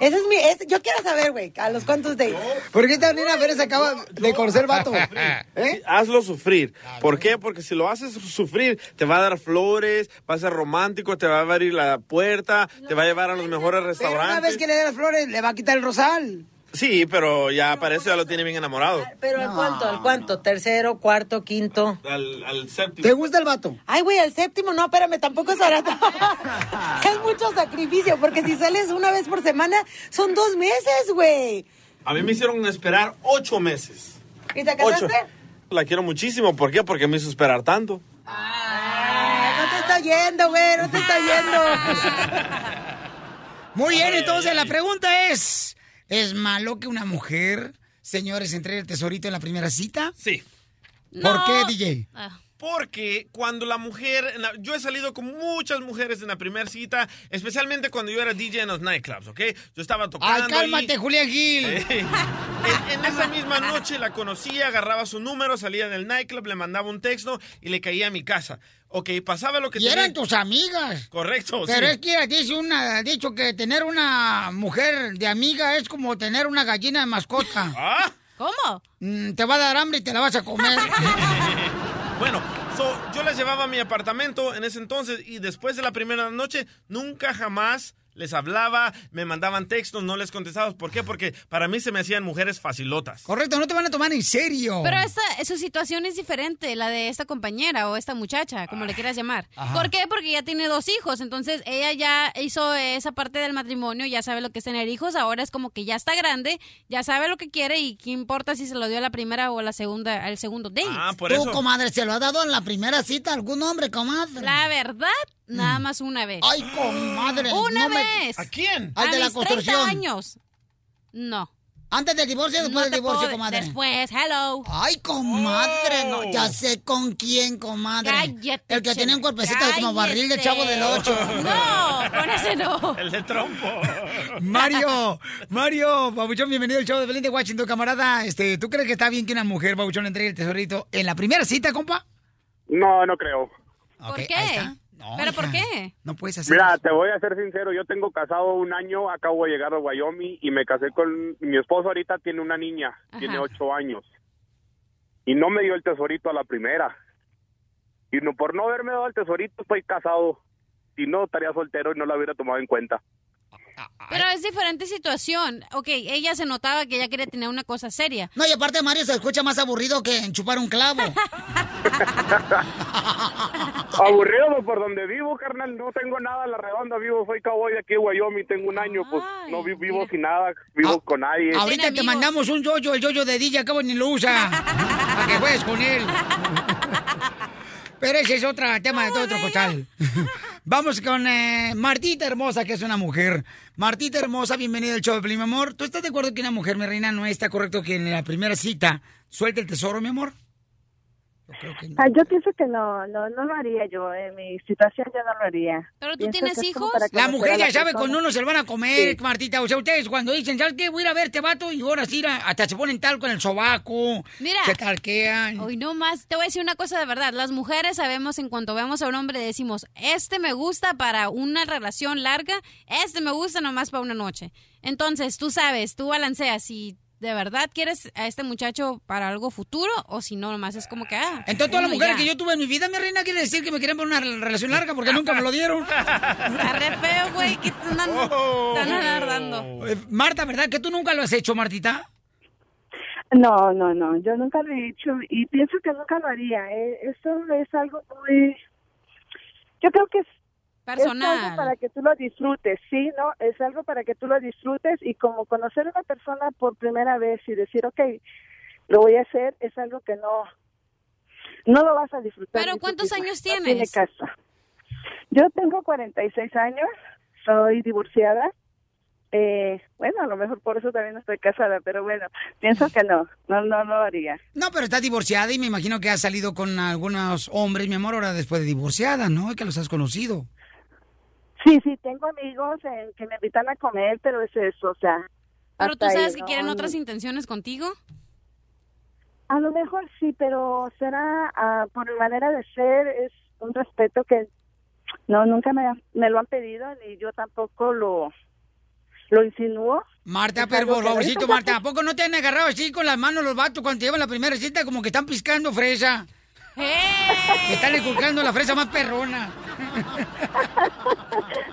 Ese es mi, ese- yo quiero saber, güey, a los cuantos dates. ¿Por qué también apenas acaba de conocer vato? *laughs* ¿Eh? Hazlo sufrir. ¿Por qué? Porque si lo haces sufrir, te va a dar flores, va a ser romántico, te va a abrir la puerta, te va a llevar a los mejores Pero una restaurantes. vez que le dé las flores, le va a quitar el rosal. Sí, pero ya para eso ya lo tiene bien enamorado. Pero ¿al cuánto? ¿Al cuánto? ¿Tercero, cuarto, quinto? Al, al séptimo. ¿Te gusta el vato? Ay, güey, al séptimo, no, espérame, tampoco es barato. *laughs* es mucho sacrificio, porque si sales una vez por semana, son dos meses, güey. A mí me hicieron esperar ocho meses. ¿Y te Ocho. casaste? La quiero muchísimo. ¿Por qué? Porque me hizo esperar tanto. Ay, no te está yendo, güey, no te está yendo. Muy bien, entonces la pregunta es, ¿es malo que una mujer, señores, entregue el tesorito en la primera cita? Sí. ¿Por qué, DJ? Porque cuando la mujer, la- yo he salido con muchas mujeres en la primera cita, especialmente cuando yo era DJ en los nightclubs, ¿ok? Yo estaba tocando. Ay, cálmate, ahí. Julián Gil. *laughs* Eh, en, en esa misma noche la conocía, agarraba su número, salía del nightclub, le mandaba un texto y le caía a mi casa. Ok, pasaba lo que Y eran tus amigas. Correcto, Pero sí. es que dice una, dicho que tener una mujer de amiga es como tener una gallina de mascota. ¿Ah? ¿Cómo? te va a dar hambre y te la vas a comer. *laughs* Bueno, yo las llevaba a mi apartamento en ese entonces y después de la primera noche nunca jamás les hablaba, me mandaban textos, no les contestaba. ¿Por qué? Porque para mí se me hacían mujeres facilotas. Correcto, no te van a tomar en serio. Pero esta, su situación es diferente, la de esta compañera o esta muchacha, como le quieras llamar. Ajá. ¿Por qué? Porque ya tiene dos hijos, entonces ella ya hizo esa parte del matrimonio, ya sabe lo que es tener hijos, ahora es como que ya está grande, ya sabe lo que quiere y qué importa si se lo dio a la primera o a la segunda, al segundo date. Ah, Tú, comadre, ¿se lo ha dado en la primera cita a algún hombre, comadre? La verdad, nada más una vez. Ay, comadre. Una no me- vez. ¿A quién? A Al de la mis 30 construcción. años. No. ¿Antes del divorcio o después No del divorcio, puedo- comadre? Después, hello. Ay, comadre, no, ya sé con quién, comadre. Cállate, El que tenía un cuerpecito como barril de chavo del ocho. *laughs* No, con ese no. El de trompo. Mario, Mario, Babuchón, bienvenido al show de Belén de Washington, camarada. Este, ¿Tú crees que está bien que una mujer, Babuchón, le entregue el tesorito en la primera cita, compa? No, no creo. ¿Por qué? ahí está. No, ¿Pero por qué? No puedes hacer Mira, eso. te voy a ser sincero, yo tengo casado un año, acabo de llegar a Wyoming y me casé con mi esposo ahorita tiene una niña, Ajá. tiene ocho años y no me dio el tesorito a la primera y no por no haberme dado el tesorito estoy casado, si no estaría soltero y no la hubiera tomado en cuenta. Pero es diferente situación. Ok, ella se notaba que ella quería tener una cosa seria. No, y aparte Mario se escucha más aburrido que en chupar un clavo. *laughs* Aburrido pues, por donde vivo, carnal, no tengo nada a la redonda, vivo, soy cowboy de aquí Wyoming, tengo un año, pues no vi- vivo sin nada, vivo con nadie. Ahorita te mandamos un yoyo, el yoyo de DJ, acabo ni lo usa. *laughs* para que juegues con él. *laughs* Pero ese es otro tema de todo otro costal. *laughs* Vamos con eh, Martita Hermosa, que es una mujer. Martita Hermosa, bienvenida al show de mi amor. ¿Tú estás de acuerdo que una mujer, mi reina, no está correcto que en la primera cita suelte el tesoro, mi amor? Ah, yo pienso que no, no, no lo haría yo. En mi situación yo no lo haría. ¿Pero tú Pienso tienes que hijos? La mujer ya la sabe persona. cuando uno se lo van a comer, Sí. Martita. O sea, ustedes cuando dicen, ¿sabes qué? Voy a ir a verte, vato, y ahora sí, hasta se ponen talco en el sobaco. Mira. Se talquean. Hoy no más, te voy a decir una cosa de verdad. Las mujeres sabemos en cuanto vemos a un hombre decimos, este me gusta para una relación larga, este me gusta nomás para una noche. Entonces, tú sabes, tú balanceas si de verdad quieres a este muchacho para algo futuro o si no, nomás es como que, ah. Entonces, todas las mujeres que yo tuve en mi vida, mi reina, quiere decir que me querían para una relación larga porque nunca me lo dieron. Está re feo, güey, que te andan, alardando. Eh, Marta, ¿verdad que tú nunca lo has hecho, Martita? No, no, no, yo nunca lo he hecho y pienso que nunca lo haría. Eh, Esto es algo muy... Yo creo que es, es Personal. algo para que tú lo disfrutes, sí, ¿no? Es algo para que tú lo disfrutes y como conocer a una persona por primera vez y decir, ok, lo voy a hacer, es algo que no, no lo vas a disfrutar. Pero ¿cuántos misma, años no tiene tienes? caso. Yo tengo 46 años, soy divorciada. Eh, bueno, a lo mejor por eso también estoy casada, pero bueno, pienso que no, no, no lo haría. No, pero estás divorciada y me imagino que has salido con algunos hombres, mi amor, ahora después de divorciada, ¿no? Que los has conocido. Sí, sí, tengo amigos eh, que me invitan a comer, pero es eso, o sea. Pero tú sabes ahí, que no, quieren otras intenciones contigo. A lo mejor sí, pero será ah, por mi manera de ser, es un respeto que no, nunca me, me lo han pedido ni yo tampoco lo, lo insinuó. Marta, pero por favorcito, *laughs* Marta, ¿a poco no te han agarrado así con las manos los vatos cuando te llevan la primera cita como que están piscando fresa? Que están inculcando la fresa más perrona. *laughs*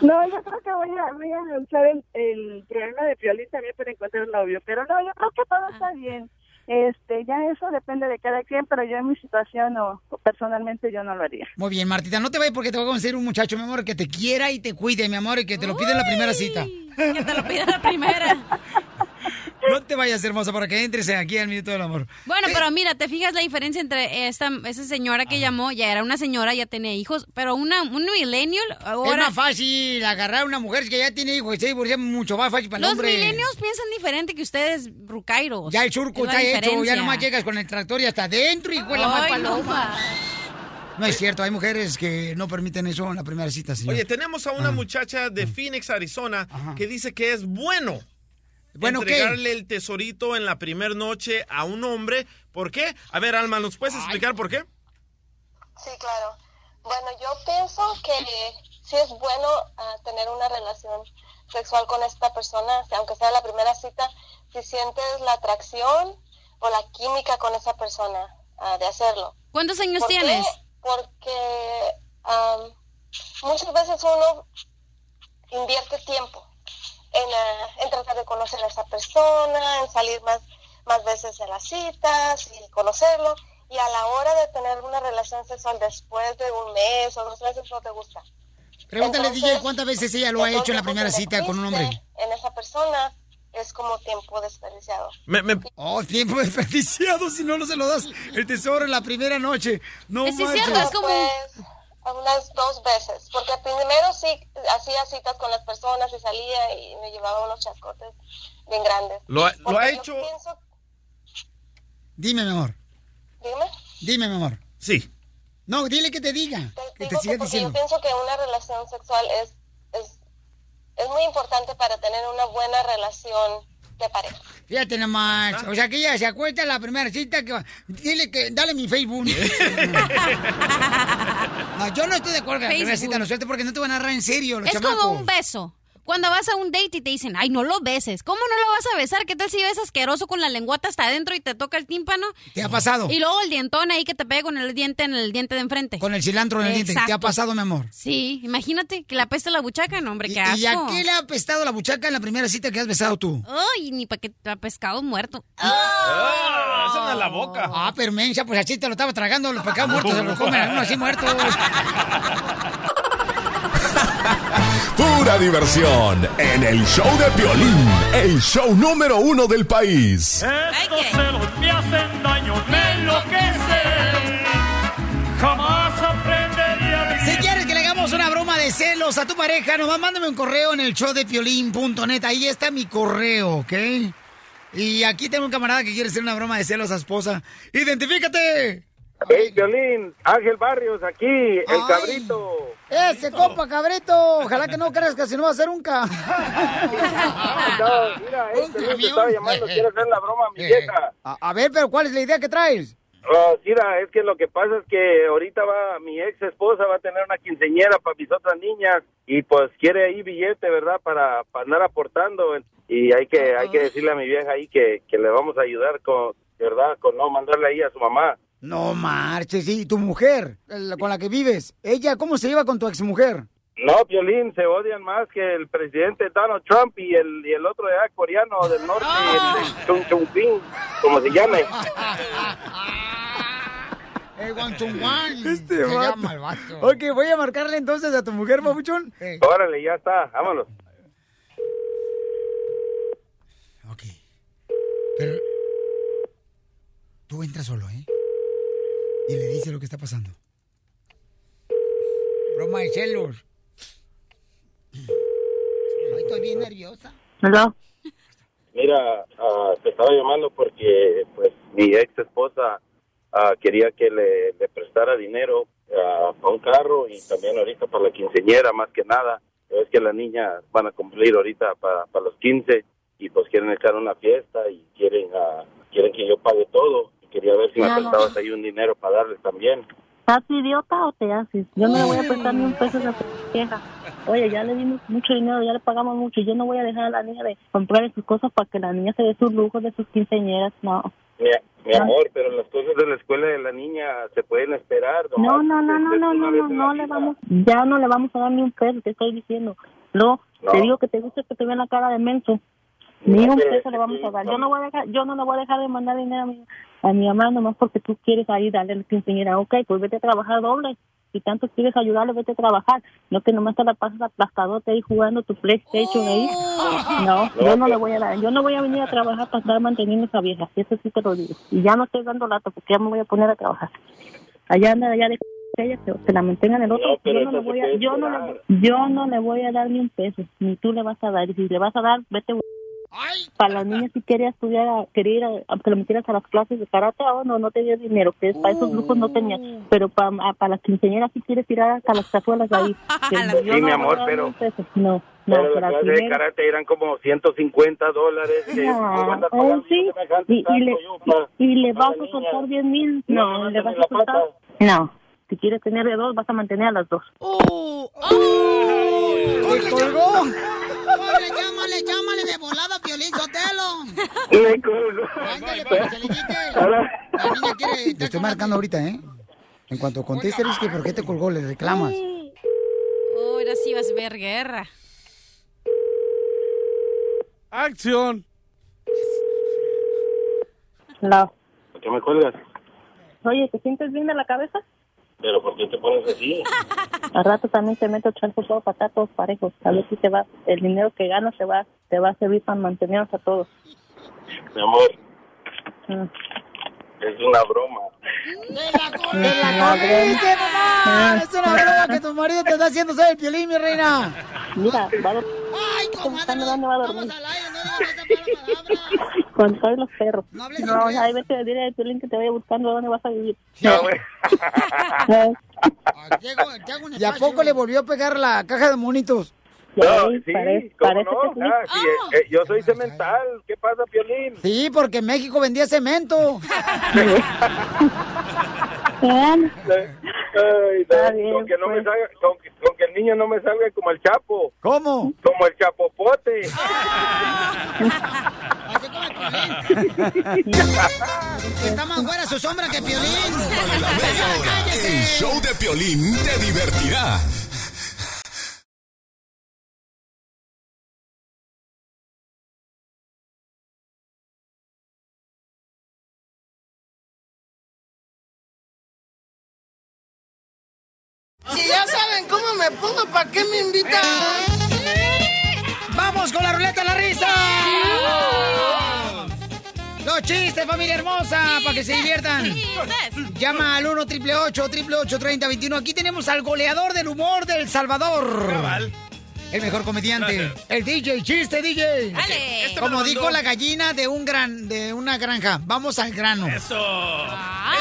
No, yo creo que voy a, voy a usar el, el programa de Piolín también para encontrar un novio, pero no, yo creo que todo está bien. Este, ya eso depende de cada quien, pero yo en mi situación o, personalmente yo no lo haría. Muy bien, Martita, no te vayas porque te voy a conseguir un muchacho, mi amor, que te quiera y te cuide, mi amor, y que te lo pida en la primera cita. Que te lo pida la primera. *laughs* No te vayas, hermosa, para que entres aquí al Minuto del Amor. Bueno, pero mira, ¿te fijas la diferencia entre esta esa señora que llamó? Ya era una señora, ya tenía hijos, pero una un millennial Es ahora... más fácil agarrar a una mujer que ya tiene hijos y se divorcia mucho más fácil para el Los hombre. millennials piensan diferente que ustedes, rucairos. Ya el surco Es está hecho, ya nomás llegas con el tractor y hasta adentro y huele más paloma. No es cierto, hay mujeres que no permiten eso en la primera cita, señor. Oye, tenemos a una muchacha de Phoenix, Arizona, que dice que es bueno. ¿Bueno qué? entregarle el tesorito en la primera noche a un hombre. ¿Por qué? A ver, Alma, ¿nos puedes explicar por qué? Sí, claro. Bueno, yo pienso que sí es bueno ah, tener una relación sexual con esta persona, aunque sea la primera cita, si sientes la atracción o la química con esa persona ah, de hacerlo. ¿Cuántos años ¿Por qué? tienes? Porque am, muchas veces uno invierte tiempo en, ah, en tratar de conocer a esa persona, en salir más, más veces en las citas y conocerlo. Y a la hora de tener una relación sexual después de un mes o dos meses no te gusta. Pregúntale, Entonces, DJ, ¿cuántas veces ella lo ha hecho en la primera cita con un hombre? En esa persona es como tiempo desperdiciado. Oh, tiempo desperdiciado si no, no se lo das el tesoro en la primera noche. No Sí, manches. cierto, es como... unas dos veces, porque primero sí hacía citas con las personas y salía y me llevaba unos chascotes bien grandes. Lo ha- lo ha hecho- pienso- Dime, mi amor. dime. Dime, mi amor. Sí. No, dile que te diga. Que te que siga porque yo diciendo. pienso que una relación sexual es, es, es muy importante para tener una buena relación de pareja. Fíjate nomás. O sea, que ella se acuesta en la primera cita. que va- Dile que. Dale mi Facebook. *laughs* no, yo no estoy de acuerdo que la primera cita lo suelte porque no te van a agarrar en serio los Es chamacos. como un beso. Cuando vas a un date y te dicen, ay, no lo beses. ¿Cómo no lo vas a besar? ¿Qué tal si ves asqueroso con la lengüeta hasta adentro y te toca el tímpano? ¿Te ha pasado? Y luego el dientón ahí que te pega con el diente en el diente de enfrente. Con el cilantro en el diente. ¿Te ha pasado, mi amor? Sí, imagínate que le apesta la buchaca, no, hombre, qué asco. ¿Y a qué le ha apestado la buchaca en la primera cita que has besado tú? Ay, ni para que te ha pescado muerto. Ah, esa no es la boca. Ah, pero mensa, pues así te lo estaba tragando, los pecados muertos se los comen a uno así muertos. *laughs* Pura diversión en el show de Piolín, el show número uno del país. Estos celos me hacen daño, me enloquecen. Jamás aprendería a vivir. Si quieres que le hagamos una broma de celos a tu pareja, nomás mándame un correo en el showdepiolín.net. Ahí está mi correo, ¿ok? Y aquí tengo un camarada que quiere hacer una broma de celos a su esposa. ¡Identifícate! Hey, Violín, Ángel Barrios aquí, el Ay. cabrito. ¡Ese copa, cabrito! Ojalá que no creas que si no va a ser nunca. *laughs* No, mira, este te estaba llamando, quiero hacer la broma a mi vieja. A, a ver, pero ¿cuál es la idea que traes? Oh, mira, es que lo que pasa es que ahorita va, mi ex esposa va a tener una quinceñera para mis otras niñas y pues quiere ahí billete, ¿verdad? Para, para andar aportando y hay que, hay que decirle a mi vieja ahí que, que le vamos a ayudar con, ¿verdad? Con no mandarle ahí a su mamá. No marches, ¿y tu mujer, con la que vives? ¿Ella cómo se lleva con tu exmujer? No, Violín, se odian más que el presidente Donald Trump y el, y el otro de allá, coreano del norte, el Chung Chung Ping, como se llame. *laughs* El guanchungán. Este se vato. llama el vato. Ok, voy a marcarle entonces a tu mujer, papuchón. Órale, ya está, vámonos. Pero tú entras solo, ¿eh? Y le dices lo que está pasando. Broma de celos. Estoy bien nerviosa. ¿Aló? Mira, ah, te estaba llamando porque pues mi ex esposa ah, quería que le, le prestara dinero ah, para un carro y también ahorita para la quinceñera más que nada. Es que las niñas van a cumplir ahorita para, para los 15 y pues quieren echar una fiesta y quieren ah, quieren que yo pague todo. Quería ver si me prestabas ahí un dinero para darles también. ¿Estás idiota o te haces? Yo no le voy a prestar ni un peso a esa vieja. Oye, ya le dimos mucho dinero, ya le pagamos mucho. y Yo no voy a dejar a la niña de comprarle sus cosas para que la niña se dé sus lujos de sus quinceañeras. No. Mi, mi amor, pero las cosas de la escuela de la niña se pueden esperar. No, no, no, no, no, no, no, no le vamos, ya no le vamos a dar ni un peso, te estoy diciendo. No, No. te digo que te gusta que te vean la cara de menso. Ni un peso es le vamos a dar. Yo no voy a dejar, yo no le voy a dejar de mandar dinero a mi, a mi mamá nomás porque tú quieres ahí darle la quinceañera. Ok, pues vete a trabajar doble. Si tanto quieres ayudarle, vete a trabajar. No que nomás te la pasas aplastadote ahí jugando tu PlayStation ahí. No, yo no le voy a dar. Yo no voy a venir a trabajar para estar manteniendo a esa vieja. Eso sí te lo digo. Y ya no estoy dando lata porque ya me voy a poner a trabajar. Allá anda, allá de ella que se la mantengan el otro. No, yo no le se voy a, yo no le, yo no le voy a dar ni un peso, ni tú le vas a dar. Y si le vas a dar, vete. Para las niñas si quería estudiar, a- quería ir a, a que lo metieras a las clases de karate, o no, no tenía dinero, que para esos lujos no tenía. Pero para, para las quinceañeras si quieres tirar hasta las cazuelas ahí. *laughs* Yo Sí, no mi a amor, ni pero-. No, no, Pero la para clase de karate eran como 150 dólares. que No, ¿cómo andas oh, sí, y, y le, pa- y le vas a soltar 10 mil. No, No, le vas a a soltar. No, si quieres tener de dos, vas a mantener a las dos. ¡Te colgó! ¡Órale, llámale, llámale de volada, Piolín Sotelo! Me colgó. Ándale, para que se le quite. La niña quiere... Te estoy marcando ahorita, ¿eh? En cuanto conteste, dices que por qué te colgó, le reclamas. Oh, ahora sí vas a ver guerra. ¡Acción! No. ¿Por qué me cuelgas? Oye, ¿te sientes bien de la cabeza? ¿Pero por qué te pones así? *laughs* Al rato también te meto chances todo para estar todos parejos. A ver si te va, el dinero que ganas te va, te va a servir para mantenernos a todos. Mi amor, Mm. Es una broma. ¡Te la comiste, mamá! ¡Es una broma que tu marido te está haciendo ser el Piolín, mi reina! Mira, va a. ¡Ay, comadre! ¿Dónde va a dormir? Con todos los perros. No, ahí vete a decirle a Piolín que te vaya buscando dónde vas a vivir. *laughs* *laughs* ¿Y a poco le volvió a pegar la caja de monitos? No, Sí, sí, parece- ¿cómo parece no? que sí. Ah, sí, eh, eh, yo soy cemental. ¿Qué pasa, Piolín? Sí, porque en México vendía cemento. *laughs* Ay, Está no, bien, con, que no me salga, con, que- con que el niño no me salga como el Chapo. ¿Cómo? Como el Chapopote. *laughs* *laughs* Está más fuera su sombra que Piolín. El show de Piolín te divertirá. Si ya saben cómo me pongo, ¿para qué me invitan? ¡Vamos con la ruleta de la risa! Los chistes, familia hermosa, para que se diviertan. Llama al 1 888 3021 Aquí tenemos al goleador del humor del Salvador. El mejor comediante. El DJ, chiste, DJ. Dale. Este Como dijo mandó. la gallina de un gran, de una granja. Vamos al grano. Eso.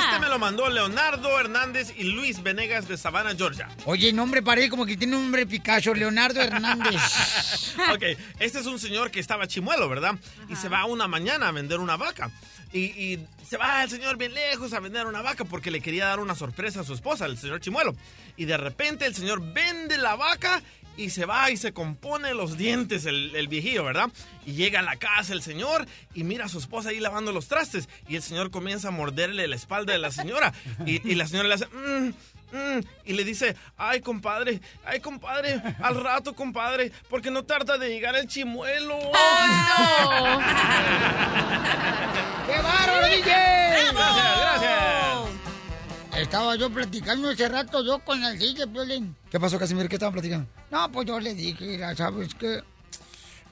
Este me lo mandó Leonardo Hernández y Luis Venegas de Savannah, Georgia. Oye, nombre parece como que tiene un nombre Picasso, Leonardo Hernández. *laughs* ok, este es un señor que estaba chimuelo, ¿verdad? Y se va una mañana a vender una vaca. Y, y se va el señor bien lejos a vender una vaca porque le quería dar una sorpresa a su esposa, el señor chimuelo. Y de repente el señor vende la vaca y se va y se compone los dientes el, el viejillo, ¿verdad? Y llega a la casa el señor y mira a su esposa ahí lavando los trastes. Y el señor comienza a morderle la espalda de la señora. Y, y la señora le hace... "Mm, mm", y le dice, ay compadre, ay compadre, al rato compadre, porque no tarda de llegar el chimuelo. *laughs* ¡Qué bárbaro, DJ! Gracias, gracias. Estaba yo platicando ese rato yo con el DJ, Piolín. ¿Qué pasó, Casimiro? ¿Qué estaban platicando? No, pues yo le dije, mira, ¿sabes qué?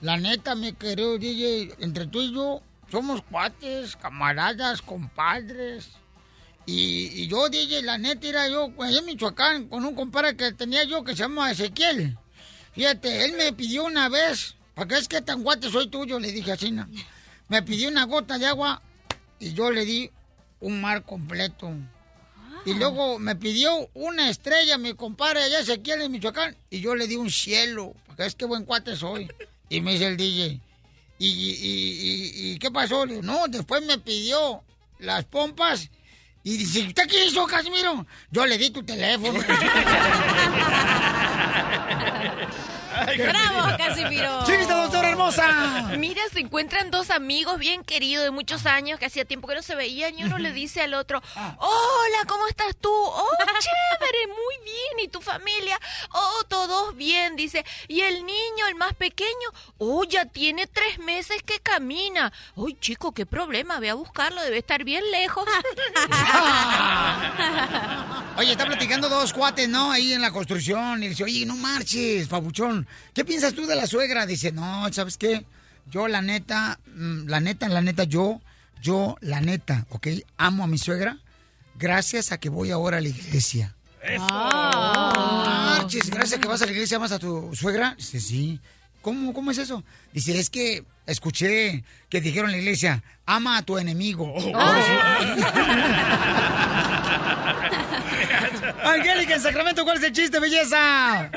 La neta, mi querido DJ, entre tú y yo somos cuates, camaradas, compadres. Y, y yo, DJ, la neta, era yo allá en Michoacán con un compadre que tenía yo que se llama Ezequiel. Fíjate, él me pidió una vez, ¿para qué es que tan guate soy tuyo? Le dije así, ¿no? *laughs* Me pidió una gota de agua y yo le di un mar completo. Y luego me pidió una estrella, mi compadre allá Ezequiel en Michoacán, y yo le di un cielo, porque es que buen cuate soy. Y me dice el DJ, ¿y, y, y- y- y qué pasó? Le digo, no, después me pidió las pompas Y dice, ¿usted qué hizo, Casimiro? Yo le di tu teléfono. *laughs* *laughs* ¡Bravo, Casimiro! ¡Chiste, doctora hermosa! Mira, se encuentran dos amigos bien queridos de muchos años que hacía tiempo que no se veían y uno le dice al otro, hola, ¿cómo estás tú? Oh, *laughs* chévere, muy bien. ¿Y tu familia? Oh, todos bien, dice. ¿Y el niño, el más pequeño? Oh, ya tiene tres meses que camina. Uy, chico, qué problema, ve a buscarlo, debe estar bien lejos. *laughs* Oye, está platicando dos cuates, ¿no? Ahí en la construcción. Y dice, oye, no marches, papuchón. ¿Qué piensas tú de la suegra? Dice, no, ¿sabes qué? Yo, la neta, mm, la neta, la neta, yo, yo, la neta, ¿ok? Amo a mi suegra gracias a que voy ahora a la iglesia. Eso. No marches, gracias a que vas a la iglesia, amas a tu suegra. Dice, sí. ¿Cómo, ¿Cómo es eso? Dice, es que escuché que dijeron en la iglesia, ama a tu enemigo. *laughs* Por eso- *laughs* Angélica, en Sacramento, ¿cuál es el chiste, belleza?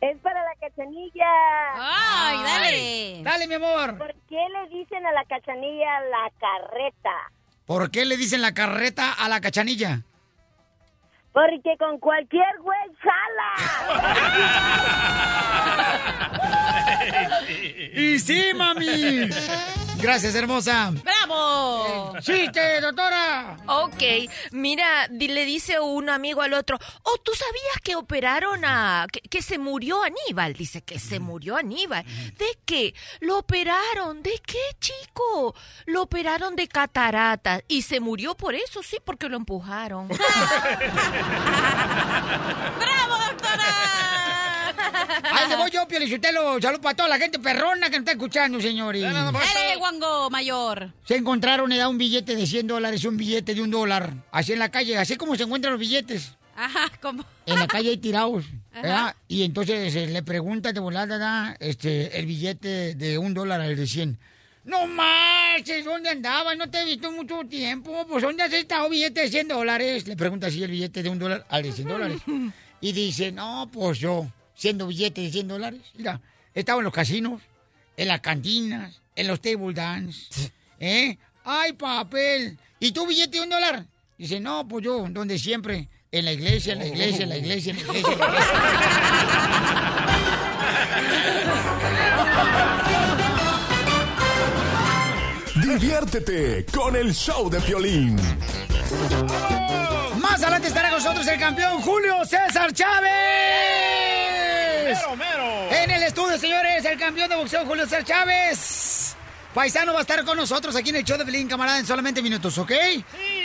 Es para la cachanilla. ¡Ay, dale! Dale, mi amor. ¿Por qué le dicen a la cachanilla la carreta? ¿Por qué le dicen la carreta a la cachanilla? Porque con cualquier güey jala. *laughs* Y sí, mami. *laughs* Gracias, hermosa. ¡Bravo! ¡Chiste, doctora! Ok, mira, di- le dice un amigo al otro, oh, ¿tú sabías que operaron a... que, que se murió Aníbal? Dice que se murió Aníbal. ¿De qué? Lo operaron. ¿De qué, chico? Lo operaron de catarata. Y se murió por eso, sí, porque lo empujaron. *laughs* ¡Bravo, doctora! Ahí le voy yo, Pielichutelo. Salud para toda la gente perrona que nos está escuchando, señores. Dale, guango mayor. Se encontraron, era un billete de 100 dólares y un billete de un dólar. Así en la calle, así como se encuentran los billetes. Ajá, como... En la calle hay tirados. *laughs* Y entonces eh, le pregunta de volada este, el billete de un dólar al de 100. No marches, ¿dónde andabas? No te he visto mucho tiempo. Pues ¿dónde has estado billete de 100 dólares? Le pregunta así el billete de un dólar al de 100 dólares. Y dice, no, pues yo, siendo billete de 100 dólares, mira, estaba en los casinos, en las cantinas, en los table dance, ¿eh? ¡Ay, papel! ¿Y tu billete de un dólar? Dice, no, pues yo, donde siempre, en la iglesia, en la iglesia, en la iglesia, en la iglesia. En la Diviértete con el show de Piolín. Más adelante estará con nosotros el campeón Julio César Chávez. Mero, mero. En el estudio, señores, el campeón de boxeo Julio César Chávez. Paisano va a estar con nosotros aquí en el show de Pelín, camarada, en solamente minutos, ¿ok?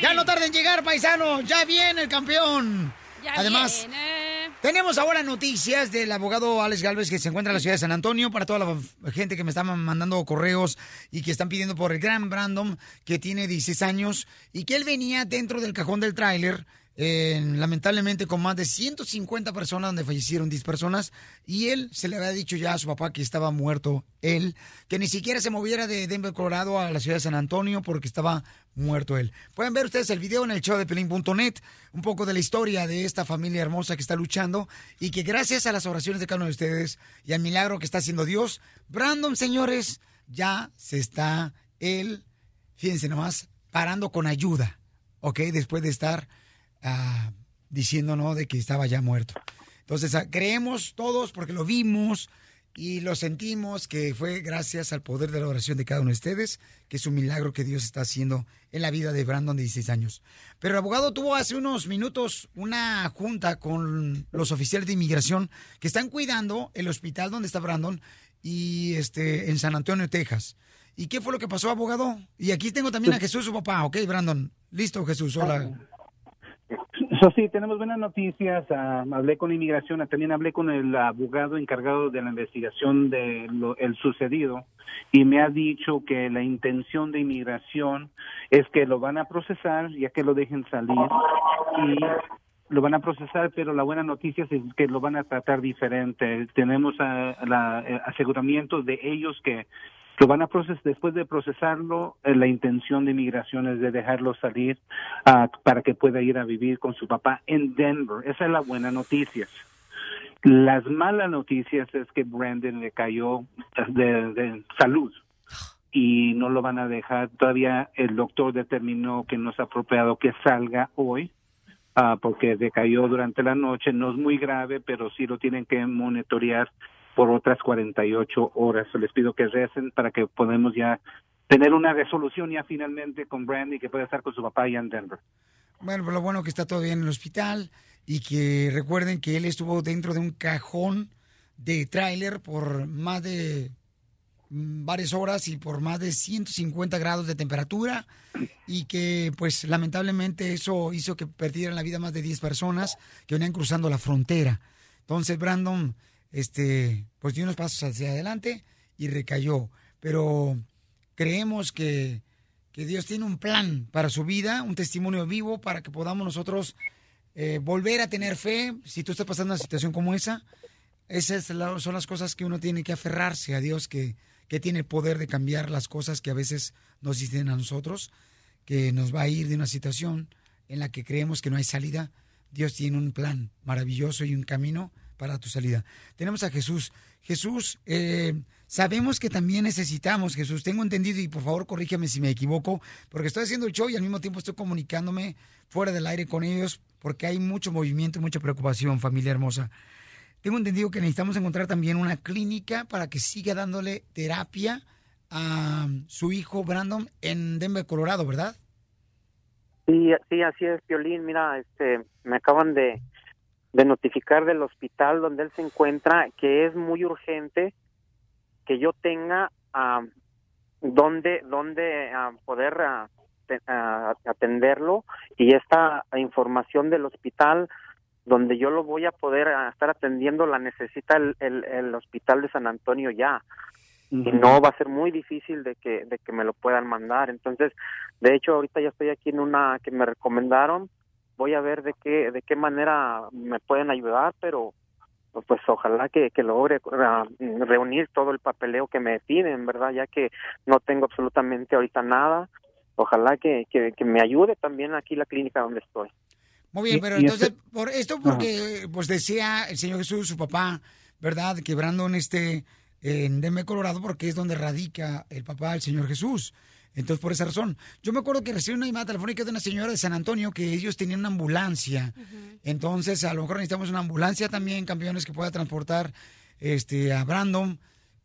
Ya no tarden en llegar, paisano. Ya viene el campeón. Ya Además, viene. tenemos ahora noticias del abogado Alex Galvez que se encuentra en la ciudad de San Antonio para toda la gente que me está mandando correos y que están pidiendo por el gran Brandon que tiene 16 años y que él venía dentro del cajón del tráiler. Lamentablemente con más de 150 personas donde fallecieron 10 personas y él se le había dicho ya a su papá que estaba muerto él, que ni siquiera se moviera de Denver, Colorado a la ciudad de San Antonio porque estaba muerto él. Pueden ver ustedes el video en el show de pelín.net, un poco de la historia de esta familia hermosa que está luchando y que gracias a las oraciones de cada uno de ustedes y al milagro que está haciendo Dios, Brandon, señores, ya se está él, fíjense nomás, parando con ayuda, ¿ok? Después de estar ah, diciéndonos de que estaba ya muerto. Entonces, ah, creemos todos porque lo vimos y lo sentimos que fue gracias al poder de la oración de cada uno de ustedes, que es un milagro que Dios está haciendo en la vida de Brandon de 16 años. Pero el abogado tuvo hace unos minutos una junta con los oficiales de inmigración que están cuidando el hospital donde está Brandon y este en San Antonio, Texas. ¿Y qué fue lo que pasó, abogado? Y aquí tengo también a Jesús, su papá. Ok, Brandon. Listo, Jesús. Hola. Eso sí, tenemos buenas noticias. Ah, hablé con inmigración, también hablé con el abogado encargado de la investigación de lo el sucedido y me ha dicho que la intención de inmigración es que lo van a procesar ya que lo dejen salir y lo van a procesar, pero la buena noticia es que lo van a tratar diferente. Tenemos ah, la, eh, aseguramiento de ellos que lo van a procesar después de procesarlo eh, la intención de inmigración es de dejarlo salir ah, para que pueda ir a vivir con su papá en Denver esa es la buena noticia las malas noticias es que Brandon le cayó de, salud y no lo van a dejar. Todavía el doctor determinó que no es apropiado que salga hoy ah, porque decayó durante la noche. No es muy grave, pero sí lo tienen que monitorear por otras 48 horas. Les pido que recen para que podamos ya tener una resolución ya finalmente con Brandy que pueda estar con su papá allá en Denver. Bueno, pero lo bueno que está todo bien en el hospital y que recuerden que él estuvo dentro de un cajón de tráiler por más de mm, varias horas y por más de 150 grados de temperatura y que pues lamentablemente eso hizo que perdieran la vida más de 10 personas que venían cruzando la frontera. Entonces Brandon este pues dio unos pasos hacia adelante y recayó, pero creemos que que Dios tiene un plan para su vida, un testimonio vivo para que podamos nosotros eh, volver a tener fe. Si tú estás pasando una situación como esa, esas son las cosas que uno tiene que aferrarse a Dios, que, que tiene el poder de cambiar las cosas que a veces nos dicen a nosotros, que nos va a ir de una situación en la que creemos que no hay salida. Dios tiene un plan maravilloso y un camino para tu salida. Tenemos a Jesús. Jesús, eh, sabemos que también necesitamos, Jesús, tengo entendido y por favor corrígeme si me equivoco, porque estoy haciendo el show y al mismo tiempo estoy comunicándome fuera del aire con ellos porque hay mucho movimiento mucha preocupación, familia hermosa. Tengo entendido que necesitamos encontrar también una clínica para que siga dándole terapia a su hijo Brandon en Denver, Colorado, ¿verdad? Sí, sí, así es, Violín. Mira, este, me acaban de, de notificar del hospital donde él se encuentra que es muy urgente que yo tenga uh, donde donde poder atenderlo y esta información del hospital donde yo lo voy a poder estar atendiendo la necesita el, el, hospital de San Antonio ya. Y no va a ser muy difícil de que de que me lo puedan mandar. Entonces de hecho ahorita ya estoy aquí en una que me recomendaron voy a ver de qué de qué manera me pueden ayudar pero pues ojalá que, que logre ah, reunir todo el papeleo que me piden verdad ya que no tengo absolutamente ahorita nada ojalá que, que, me ayude también aquí la clínica donde estoy. Muy bien pero entonces por esto porque pues decía el señor Jesús su papá verdad que Brandon esté en Denver Colorado porque es donde radica el papá del señor Jesús entonces, por esa razón. Yo me acuerdo que recibí una llamada telefónica de una señora de San Antonio que ellos tenían una ambulancia. Entonces, a lo mejor necesitamos una ambulancia también, campeones, que pueda transportar este, a Brandon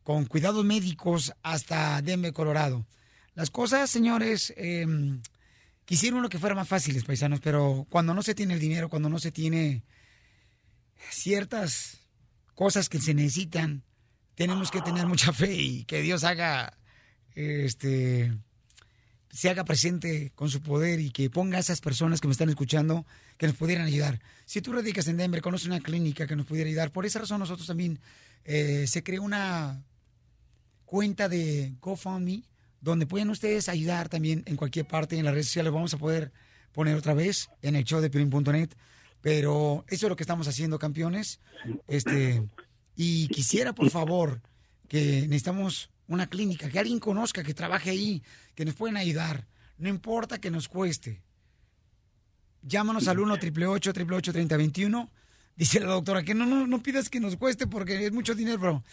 con cuidados médicos hasta Denver, Colorado. Las cosas, señores, eh, quisieron lo que fuera más fáciles, paisanos, pero cuando no se tiene el dinero, cuando no se tiene ciertas cosas que se necesitan, tenemos que tener mucha fe y que Dios haga este se haga presente con su poder y que ponga a esas personas que me están escuchando que nos pudieran ayudar. Si tú radicas en Denver, conoces una clínica que nos pudiera ayudar, por esa razón nosotros también eh, se creó una cuenta de GoFundMe donde pueden ustedes ayudar también en cualquier parte en las redes sociales. Vamos a poder poner otra vez en el show de Pirin.net. Pero eso es lo que estamos haciendo, campeones. Este, y quisiera, por favor, que necesitamos una clínica, que alguien conozca, que trabaje ahí, que nos pueden ayudar. No importa que nos cueste. Llámanos al 1 888 3021 Dice la doctora que no, no, no pidas que nos cueste porque es mucho dinero, pero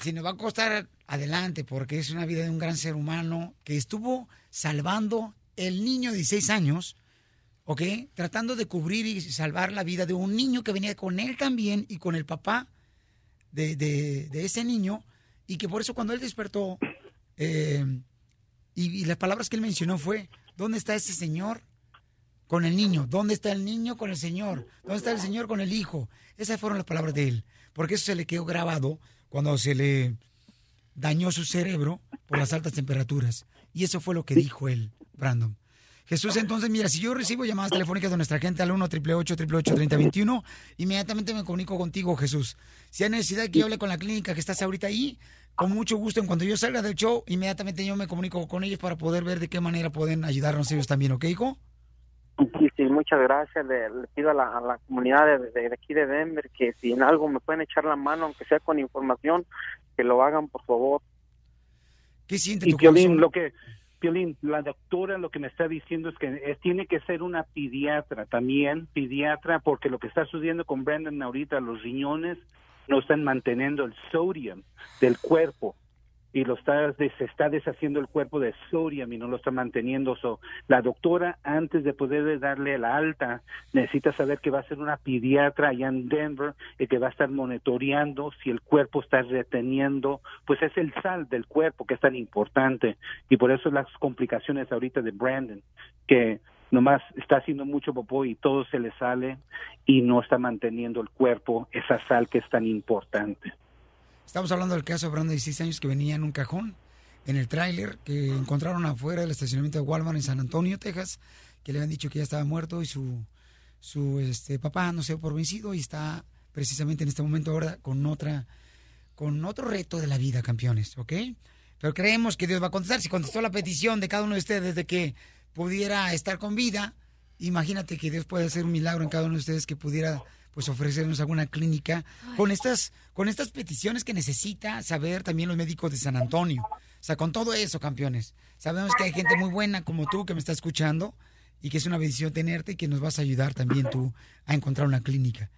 si nos va a costar, adelante, porque es una vida de un gran ser humano que estuvo salvando el niño de 16 años, ¿ok? Tratando de cubrir y salvar la vida de un niño que venía con él también y con el papá de, de, de ese niño y que por eso cuando él despertó, eh, y, las palabras que él mencionó fue, ¿dónde está ese señor con el niño? ¿Dónde está el niño con el señor? ¿Dónde está el señor con el hijo? Esas fueron las palabras de él, porque eso se le quedó grabado cuando se le dañó su cerebro por las altas temperaturas. Y eso fue lo que dijo él, Brandon. Jesús, entonces, mira, si yo recibo llamadas telefónicas de nuestra gente al 1 888 3021 inmediatamente me comunico contigo, Jesús. Si hay necesidad que yo hable con la clínica que estás ahorita ahí, con mucho gusto, en cuanto yo salga del show, inmediatamente yo me comunico con ellos para poder ver de qué manera pueden ayudarnos ellos también, ¿ok, hijo? Sí, sí, muchas gracias. Le, pido a la, comunidad de, aquí de Denver que si en algo me pueden echar la mano, aunque sea con información, que lo hagan, por favor. ¿Qué siente y tu lo que Piolín, la doctora lo que me está diciendo es que tiene que ser una pediatra también, pediatra, porque lo que está sucediendo con Brandon ahorita, los riñones no están manteniendo el sodium del cuerpo. y lo está se está deshaciendo el cuerpo de sodium y no lo está manteniendo. So, la doctora antes de poder darle la alta necesita saber que va a ser una pediatra allá en Denver y que va a estar monitoreando si el cuerpo está reteniendo, pues es el sal del cuerpo que es tan importante y por eso las complicaciones ahorita de Brandon que nomás está haciendo mucho popó y todo se le sale y no está manteniendo el cuerpo esa sal que es tan importante. Estamos hablando del caso de Brandon de 16 años que venía en un cajón en el tráiler que encontraron afuera del estacionamiento de Walmart en San Antonio, Texas, que le habían dicho que ya estaba muerto y su, su este, papá no se dio por vencido y está precisamente en este momento ahora con otra con otro reto de la vida, campeones, ¿ok? Pero creemos que Dios va a contestar. Si contestó la petición de cada uno de ustedes de que pudiera estar con vida, imagínate que Dios puede hacer un milagro en cada uno de ustedes que pudiera pues ofrecernos alguna clínica con estas con estas peticiones que necesita saber también los médicos de San Antonio. O sea, con todo eso, campeones. Sabemos que hay gente muy buena como tú que me está escuchando y que es una bendición tenerte y que nos vas a ayudar también tú a encontrar una clínica.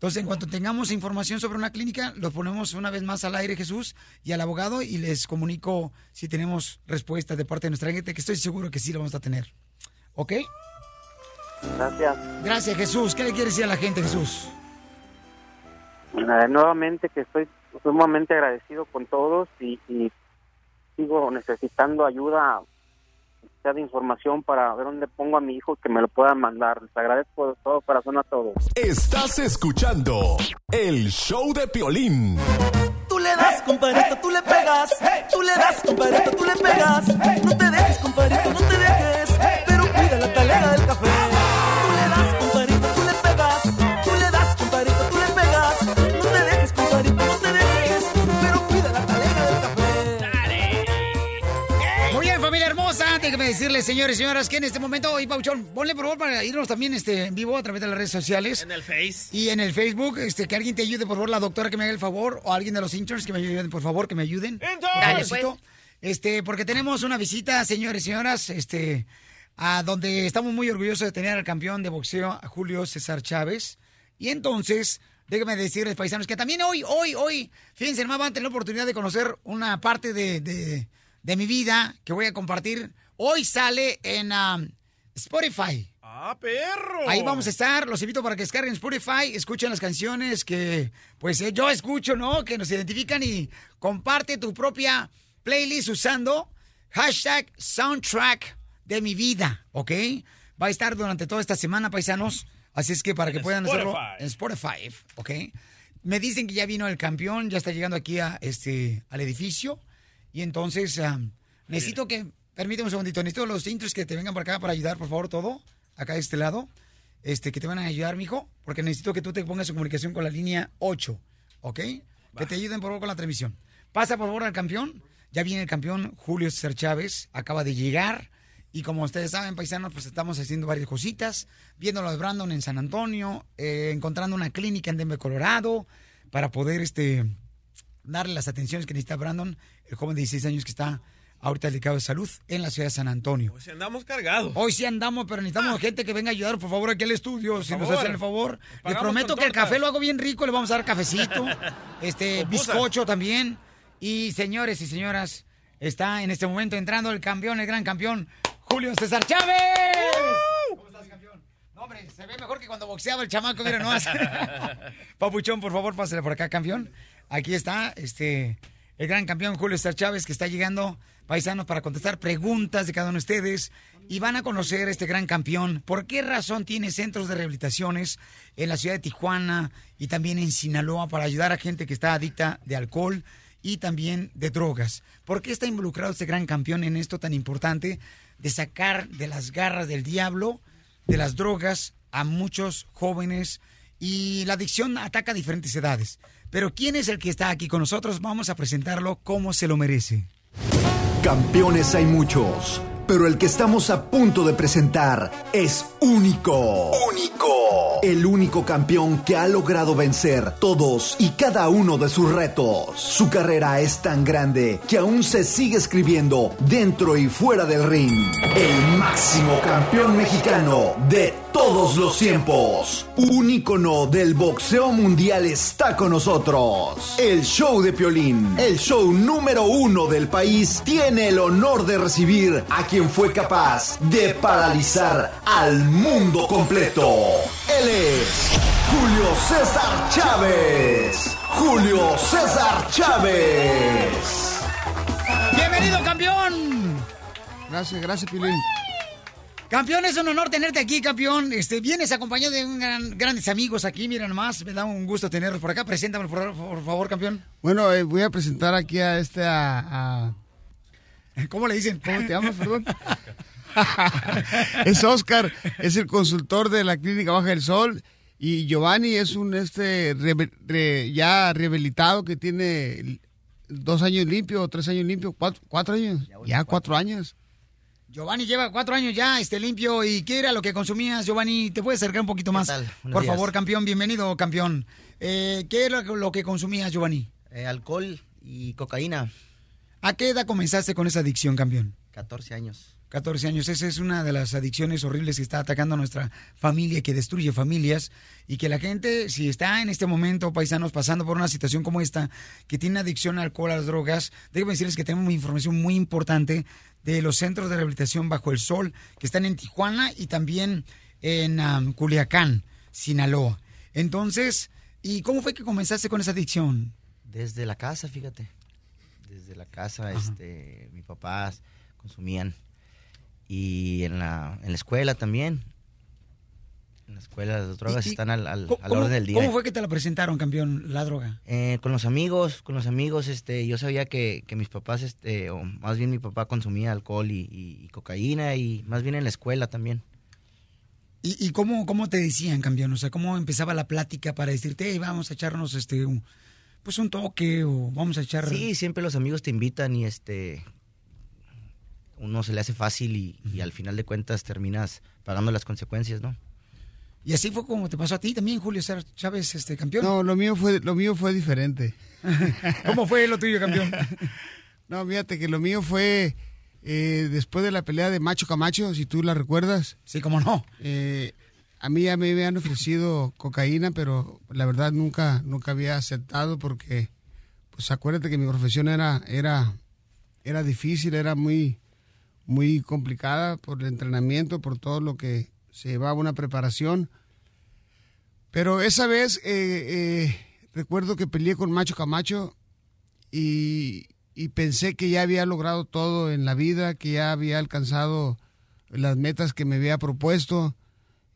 Entonces, en cuanto tengamos información sobre una clínica, lo ponemos una vez más al aire, Jesús, y al abogado, y les comunico si tenemos respuesta de parte de nuestra gente, que estoy seguro que sí lo vamos a tener. ¿Ok? Gracias. Gracias, Jesús. ¿Qué le quiere decir a la gente, Jesús? Eh, nuevamente que estoy sumamente agradecido con todos y, y sigo necesitando ayuda, sea de información para ver dónde pongo a mi hijo que me lo puedan mandar. Les agradezco de todo corazón a todos. Estás escuchando el show de Piolín. Tú le das, compadrito, tú le pegas. Tú le das, compadrito, tú le pegas. No te dejes, compadrito, no te dejes. Pero cuida la talega del café. Decirles, señores y señoras, que en este momento, y Pauchón, ponle por favor para irnos también este, en vivo a través de las redes sociales. En el Face. Y en el Facebook, este, que alguien te ayude, por favor, la doctora que me haga el favor, o alguien de los interns que me ayuden, por favor, que me ayuden. Dale, favorcito. Este, porque tenemos una visita, señores y señoras, este, a donde estamos muy orgullosos de tener al campeón de boxeo, a Julio César Chávez. Y entonces, déjenme decirles, paisanos, que también hoy, hoy, hoy, fíjense, hermano, van a tener la oportunidad de conocer una parte de, de- de mi vida que voy a compartir. Hoy sale en um, Spotify. ¡Ah, perro! Ahí vamos a estar. Los invito para que descarguen Spotify, escuchen las canciones que, pues, eh, yo escucho, ¿no? Que nos identifican y comparte tu propia playlist usando hashtag soundtrack de mi vida, ¿ok? Va a estar durante toda esta semana, paisanos. Así es que para que En puedan hacerlo en Spotify, ¿ok? Me dicen que ya vino el campeón, ya está llegando aquí a, este, al edificio. Y entonces, ah, necesito que, permíteme un segundito, necesito los intros que te vengan para acá para ayudar, por favor, todo, acá de este lado, este, que te van a ayudar, mijo, porque necesito que tú te pongas en comunicación con la línea 8, ¿ok? Que te ayuden, por favor, con la transmisión. Pasa, por favor, al campeón. Ya viene el campeón Julio César Chávez, acaba de llegar. Y como ustedes saben, paisanos, pues estamos haciendo varias cositas, viéndolo a Brandon en San Antonio, eh, encontrando una clínica en Denver, Colorado, para poder, este, darle las atenciones que necesita Brandon, el joven de 16 años que está ahorita delicado de salud en la ciudad de San Antonio. Pues andamos cargados. Hoy sí andamos, pero necesitamos gente que venga a ayudar, por favor, aquí al estudio, si nos hacen el favor. Le Pagamos prometo que el café lo hago bien rico, le vamos a dar cafecito, *laughs* este, bizcocho también. Y señores y señoras, está en este momento entrando el campeón, el gran campeón, Julio César Chávez. ¿Cómo estás, campeón? No, hombre, se ve mejor que cuando boxeaba el chamaco, mira nomás. *laughs* Papuchón, por favor, pásale por acá, campeón. Aquí está, este, el gran campeón Julio César Chávez, que está llegando, paisanos, para contestar preguntas de cada uno de ustedes. Y van a conocer a este gran campeón. ¿Por qué razón tiene centros de rehabilitaciones en la ciudad de Tijuana y también en Sinaloa para ayudar a gente que está adicta de alcohol y también de drogas? ¿Por qué está involucrado este gran campeón en esto tan importante de sacar de las garras del diablo, de las drogas, a muchos jóvenes? Y la adicción ataca a diferentes edades. Pero ¿quién es el que está aquí con nosotros? Vamos a presentarlo como se lo merece. Campeones hay muchos, pero el que estamos a punto de presentar es único. Único. El único campeón que ha logrado vencer todos y cada uno de sus retos. Su carrera es tan grande que aún se sigue escribiendo dentro y fuera del ring. El máximo campeón mexicano de todos los tiempos. Un ícono del boxeo mundial está con nosotros. El show de Piolín, el show número uno del país, tiene el honor de recibir a quien fue capaz de paralizar al mundo completo. Él es Julio César Chávez. Julio César Chávez. ¡Bienvenido, campeón! Gracias, gracias, Pilín. Campeón, es un honor tenerte aquí, campeón. Este, vienes acompañado de un gran- grandes amigos aquí, mira nomás. Me da un gusto tenerlos por acá. Preséntame, por, por favor, campeón. Bueno, eh, voy a presentar aquí a este, a, a- ¿Cómo le dicen? ¿Cómo te llamas, perdón? *laughs* es Oscar, es el consultor de la Clínica Baja del Sol. Y Giovanni es un este re- re- ya rehabilitado que tiene dos años limpio, tres años limpio, cuatro, cuatro años. Ya cuatro años. Giovanni lleva cuatro años ya, este limpio. ¿Y qué era lo que consumías, Giovanni? ¿Te puedes acercar un poquito más? Por días. favor, campeón, bienvenido, campeón. Eh, ¿Qué era lo que consumías, Giovanni? Eh, alcohol y cocaína. ¿A qué edad comenzaste con esa adicción, campeón? 14 años. 14 años. Esa es una de las adicciones horribles que está atacando a nuestra familia, que destruye familias y que la gente, si está en este momento, paisanos, pasando por una situación como esta, que tiene adicción al alcohol, a las drogas, déjenme decirles que tenemos información muy importante de los centros de rehabilitación bajo el sol, que están en Tijuana y también en Culiacán, Sinaloa. Entonces, ¿y cómo fue que comenzaste con esa adicción? Desde la casa, fíjate. Desde la casa, este, mis papás consumían. Y en la, en la escuela también. En la escuela las drogas ¿Y- y están al, al, ¿Cómo, al orden del día. cómo fue que te la presentaron, campeón, la droga? Eh, con los amigos, con los amigos, este, yo sabía que, que mis papás, este, o más bien mi papá consumía alcohol y, y- y cocaína y más bien en la escuela también. ¿Y, y cómo, cómo te decían, campeón? O sea, ¿cómo empezaba la plática para decirte, hey, vamos a echarnos este, un, pues un toque o vamos a echar... Sí, siempre los amigos te invitan y este uno se le hace fácil y, y al final de cuentas terminas pagando las consecuencias, ¿no? Y así fue como te pasó a ti también, Julio Chávez, este campeón. No, lo mío fue, lo mío fue diferente. *laughs* ¿Cómo fue lo tuyo, campeón? *laughs* No, fíjate que lo mío fue eh, después de la pelea de Macho Camacho, si tú la recuerdas. Sí, cómo no. Eh, a mí ya me habían ofrecido cocaína, pero la verdad nunca, nunca había aceptado porque, pues acuérdate que mi profesión era, era, era difícil, era muy, muy complicada por el entrenamiento, por todo lo que se llevaba una preparación. Pero esa vez eh, eh, recuerdo que peleé con Macho Camacho y, y pensé que ya había logrado todo en la vida, que ya había alcanzado las metas que me había propuesto.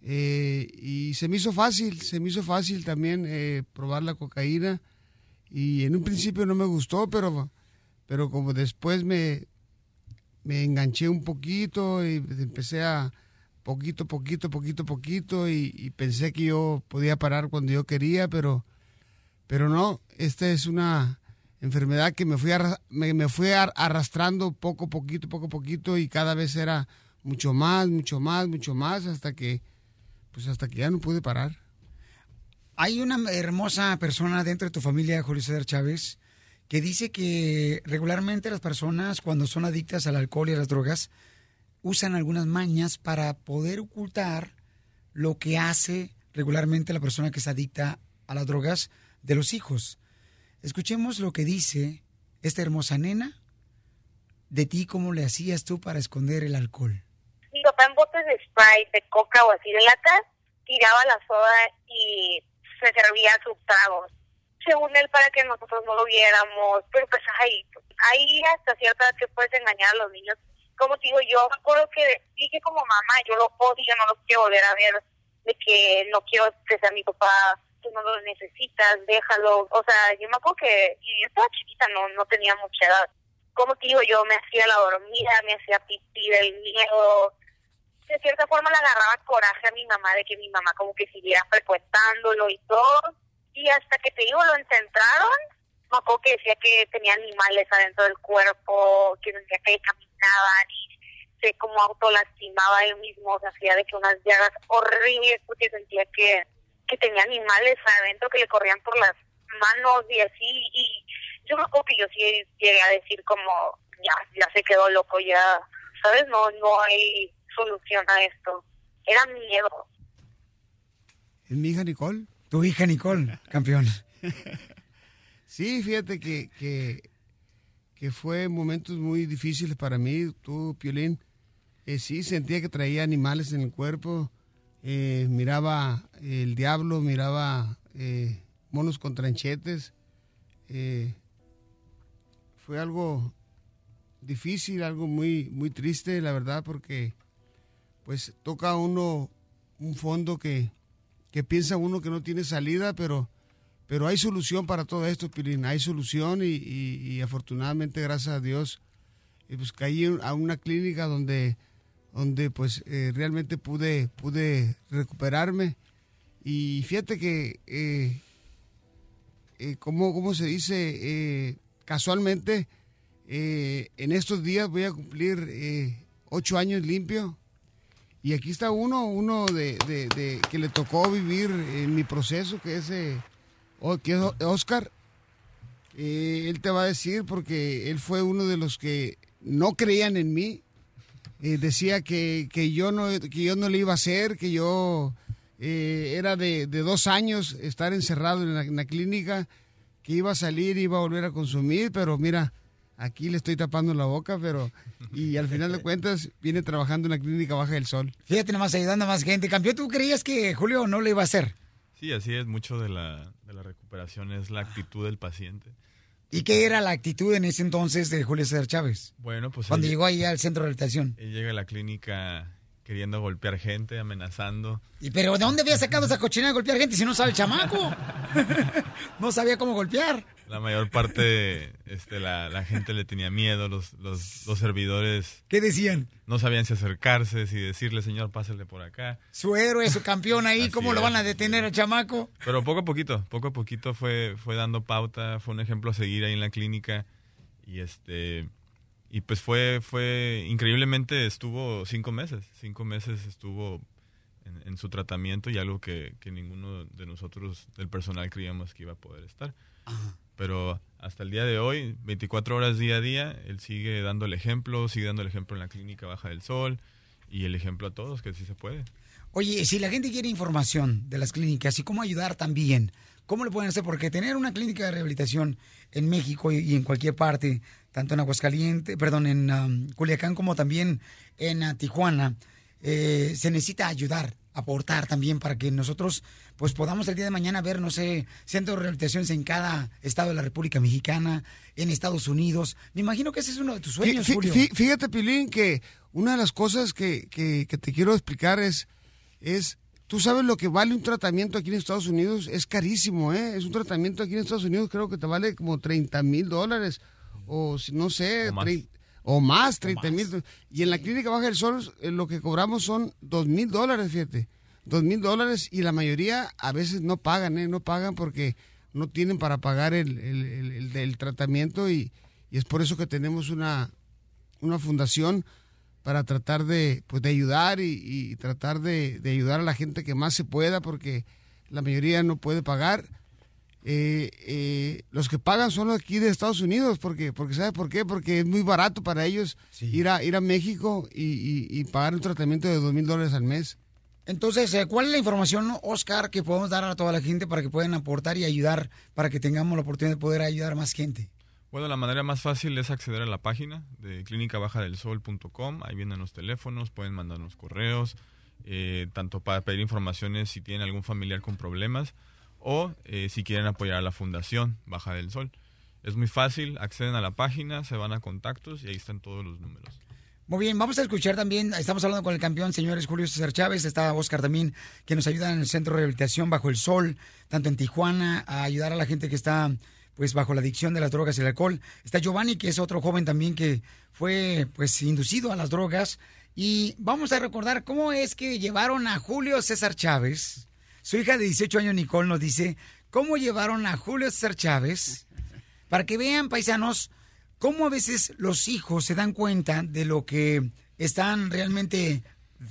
eh, y se me hizo fácil, se me hizo fácil también eh, probar la cocaína. Y en un principio no me gustó, pero, pero como después me, me enganché un poquito y empecé a poquito, poquito, poquito, poquito y, y pensé que yo podía parar cuando yo quería, pero, pero no, esta es una enfermedad que me fui, me, me fui ar- arrastrando poco, poquito, poco, poquito y cada vez era mucho más, mucho más, mucho más hasta que, pues hasta que ya no pude parar. Hay una hermosa persona dentro de tu familia, Julio Chávez, que dice que regularmente las personas cuando son adictas al alcohol y a las drogas usan algunas mañas para poder ocultar lo que hace regularmente la persona que es adicta a las drogas de los hijos. Escuchemos lo que dice esta hermosa nena de ti, cómo le hacías tú para esconder el alcohol. mi papá en botes de Sprite, de coca o así de lata, tiraba la soda y se servía sus tragos. Según él, para que nosotros no lo viéramos, pero pues ahí, ahí hasta cierta edad que puedes engañar a los niños. Como te digo, yo me acuerdo que dije como mamá, yo lo odio, no lo quiero volver a ver, de que no quiero que sea mi papá, tú no lo necesitas, déjalo. O sea, yo me acuerdo que yo estaba chiquita, no, no tenía mucha edad. Como te digo, yo me hacía la dormida, me hacía pipí del miedo, de cierta forma le agarraba coraje a mi mamá de que mi mamá como que siguiera frecuentándolo y todo. Y hasta que te digo, lo encentraron, me acuerdo que decía que tenía animales adentro del cuerpo, que decía que caminaban y se como autolastimaba él mismo, se hacía de que unas llagas horribles porque sentía que, que tenía animales adentro que le corrían por las manos y así, y yo me acuerdo que yo sí llegué a decir como, ya, ya se quedó loco, ya, ¿sabes? No, no hay solución a esto. Era miedo. ¿Es mi hija Nicole? Tu hija Nicole, campeón. *laughs* Sí, fíjate que, que, fue momentos muy difíciles para mí, tú, Piolín. Eh, sí, sentía que traía animales en el cuerpo, eh, miraba el diablo, miraba eh, monos con tranchetes. Eh, fue algo difícil, algo muy, muy triste, la verdad, porque pues toca uno un fondo que, que piensa uno que no tiene salida, pero, pero hay solución para todo esto, Piolín, hay solución y, afortunadamente, gracias a Dios, eh, pues caí a una clínica donde, donde pues eh, realmente pude, pude recuperarme y fíjate que, eh, eh, ¿cómo, cómo se dice? Casualmente, en estos días voy a cumplir ocho años limpio. Y aquí está uno, uno de- que le tocó vivir en mi proceso, que es, Oscar. Eh, él te va a decir porque él fue uno de los que no creían en mí. Eh, decía que, que yo no, que yo no le iba a hacer, que yo eh, era de, de dos años estar encerrado en la, en la clínica, que iba a salir, iba a volver a consumir, pero mira, aquí le estoy tapando la boca, pero y al final de cuentas viene trabajando en la clínica Baja del Sol. Fíjate nomás ayudando a más gente. Campeón, ¿tú creías que Julio no lo iba a hacer? Sí, así es. Mucho de la, la recuperación es la actitud del paciente. ¿Y qué era la actitud en ese entonces de Julio César Chávez? Bueno, pues Cuando él- llegó ahí al centro de rehabilitación. Él llega a la clínica queriendo golpear gente, amenazando. ¿Y pero de dónde había sacado esa cochina de golpear gente si no sabe el chamaco? *laughs* no sabía cómo golpear. La mayor parte, este, la, la gente le tenía miedo, los, los, los servidores ¿Qué decían? no sabían si acercarse, si decirle, señor, pásele por acá. Su héroe, su campeón ahí, ¿cómo lo van a detener al chamaco? Pero poco a poquito, poco a poquito fue, fue dando pauta, fue un ejemplo a seguir ahí en la clínica y este y pues fue, fue increíblemente estuvo cinco meses, cinco meses estuvo en, en su tratamiento y algo que, que ninguno de nosotros del personal creíamos que iba a poder estar. Pero hasta el día de hoy, 24 horas día a día, él sigue dando el ejemplo, sigue dando el ejemplo en la clínica Baja del Sol y el ejemplo a todos que sí se puede. Oye, si la gente quiere información de las clínicas y cómo ayudar también, ¿cómo lo pueden hacer? Porque tener una clínica de rehabilitación en México y, en cualquier parte, tanto en Aguascalientes, perdón, en um, Culiacán como también en uh, Tijuana, eh, se necesita ayudar, aportar también para que nosotros pues podamos el día de mañana ver, no sé, centros de rehabilitaciones en cada estado de la República Mexicana, en Estados Unidos. Me imagino que ese es uno de tus sueños, Fí- Julio. fí- Fíjate, Pilín, que una de las cosas que, que- que te quiero explicar es, es, tú sabes lo que vale un tratamiento aquí en Estados Unidos, es carísimo, ¿eh? Es un tratamiento aquí en Estados Unidos, creo que te vale como 30 mil dólares, o si- no sé, O más. trein- o más, 30 mil. Y en la clínica Baja del Sol eh, lo que cobramos son 2 mil dólares, fíjate. 2 mil dólares y la mayoría a veces no pagan, ¿eh? No pagan porque no tienen para pagar el, el- el- tratamiento y, y es por eso que tenemos una, una fundación para tratar de, pues, de ayudar y, y tratar de, de ayudar a la gente que más se pueda porque la mayoría no puede pagar. Eh, eh, los que pagan son los aquí de Estados Unidos, porque, porque ¿sabes por qué? Porque es muy barato para ellos ir, a, ir a México y, y- y pagar un tratamiento de dos mil dólares al mes. Entonces, eh, ¿cuál es la información, Oscar, que podemos dar a toda la gente para que puedan aportar y ayudar, para que tengamos la oportunidad de poder ayudar a más gente? Bueno, la manera más fácil es acceder a la página de clínicabajadelsol.com. Ahí vienen los teléfonos, pueden mandarnos correos, eh, tanto para pedir informaciones si tienen algún familiar con problemas o eh, si quieren apoyar a la Fundación Baja del Sol. Es muy fácil, acceden a la página, se van a contactos y ahí están todos los números. Muy bien, vamos a escuchar también, estamos hablando con el campeón, señores Julio César Chávez, está Oscar también, que nos ayuda en el Centro de Rehabilitación Bajo el Sol, tanto en Tijuana, a ayudar a la gente que está pues bajo la adicción de las drogas y el alcohol. Está Giovanni, que es otro joven también que fue pues inducido a las drogas. Y vamos a recordar cómo es que llevaron a Julio César Chávez. Su hija de 18 años, Nicole, nos dice cómo llevaron a Julio César Chávez para que vean, paisanos, cómo a veces los hijos se dan cuenta de lo que están realmente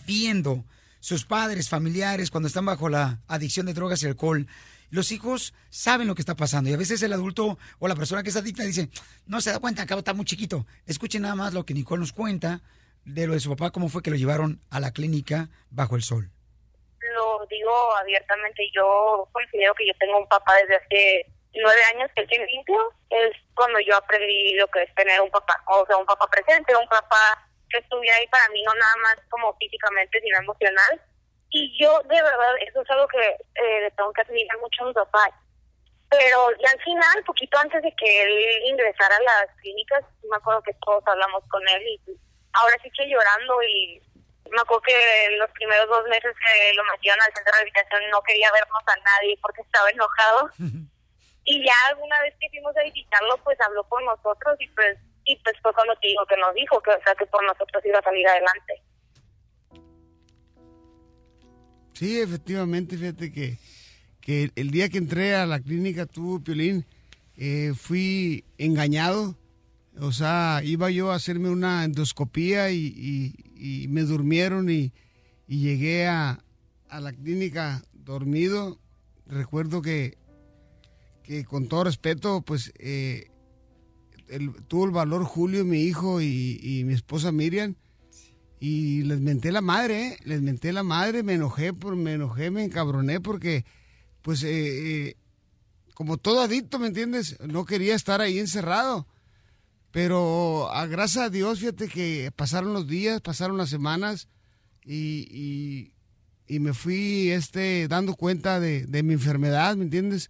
viendo sus padres, familiares, cuando están bajo la adicción de drogas y alcohol. Los hijos saben lo que está pasando y a veces el adulto o la persona que está adicta dice, no se da cuenta, acá está muy chiquito. Escuchen nada más lo que Nicole nos cuenta de lo de su papá, cómo fue que lo llevaron a la clínica bajo el sol. Lo digo abiertamente, yo considero que yo tengo un papá desde hace nueve años que él tiene limpio. Es cuando yo aprendí lo que es tener un papá, o sea, un papá presente, un papá que estuviera ahí para mí, no nada más como físicamente, sino emocional. Y yo, de verdad, eso es algo que eh, le tengo que admirar mucho a mi papá. Pero al final, poquito antes de que él ingresara a las clínicas, me acuerdo que todos hablamos con él y ahora sí que llorando y me acuerdo que los primeros dos meses que lo metieron al centro de rehabilitación no quería vernos a nadie porque estaba enojado. *laughs* y ya alguna vez que fuimos a visitarlo, pues habló con nosotros y pues y pues fue cuando te que nos dijo que, o sea, que por nosotros iba a salir adelante. Sí, efectivamente, fíjate que, que el día que entré a la clínica, tú, Piolín, eh, fui engañado. O sea, iba yo a hacerme una endoscopía y, y- y me durmieron y, y llegué a, a la clínica dormido. Recuerdo que, que con todo respeto, pues eh, el- tuvo el valor Julio, mi hijo, y, mi esposa Miriam. Y les menté la madre, ¿eh? les menté la madre, me enojé, por, me enojé, me encabroné porque, pues, eh, eh, como todo adicto, ¿me entiendes? No quería estar ahí encerrado. Pero a gracias a Dios, fíjate que pasaron los días, pasaron las semanas y, y- me fui este, dando cuenta de mi enfermedad, ¿me entiendes?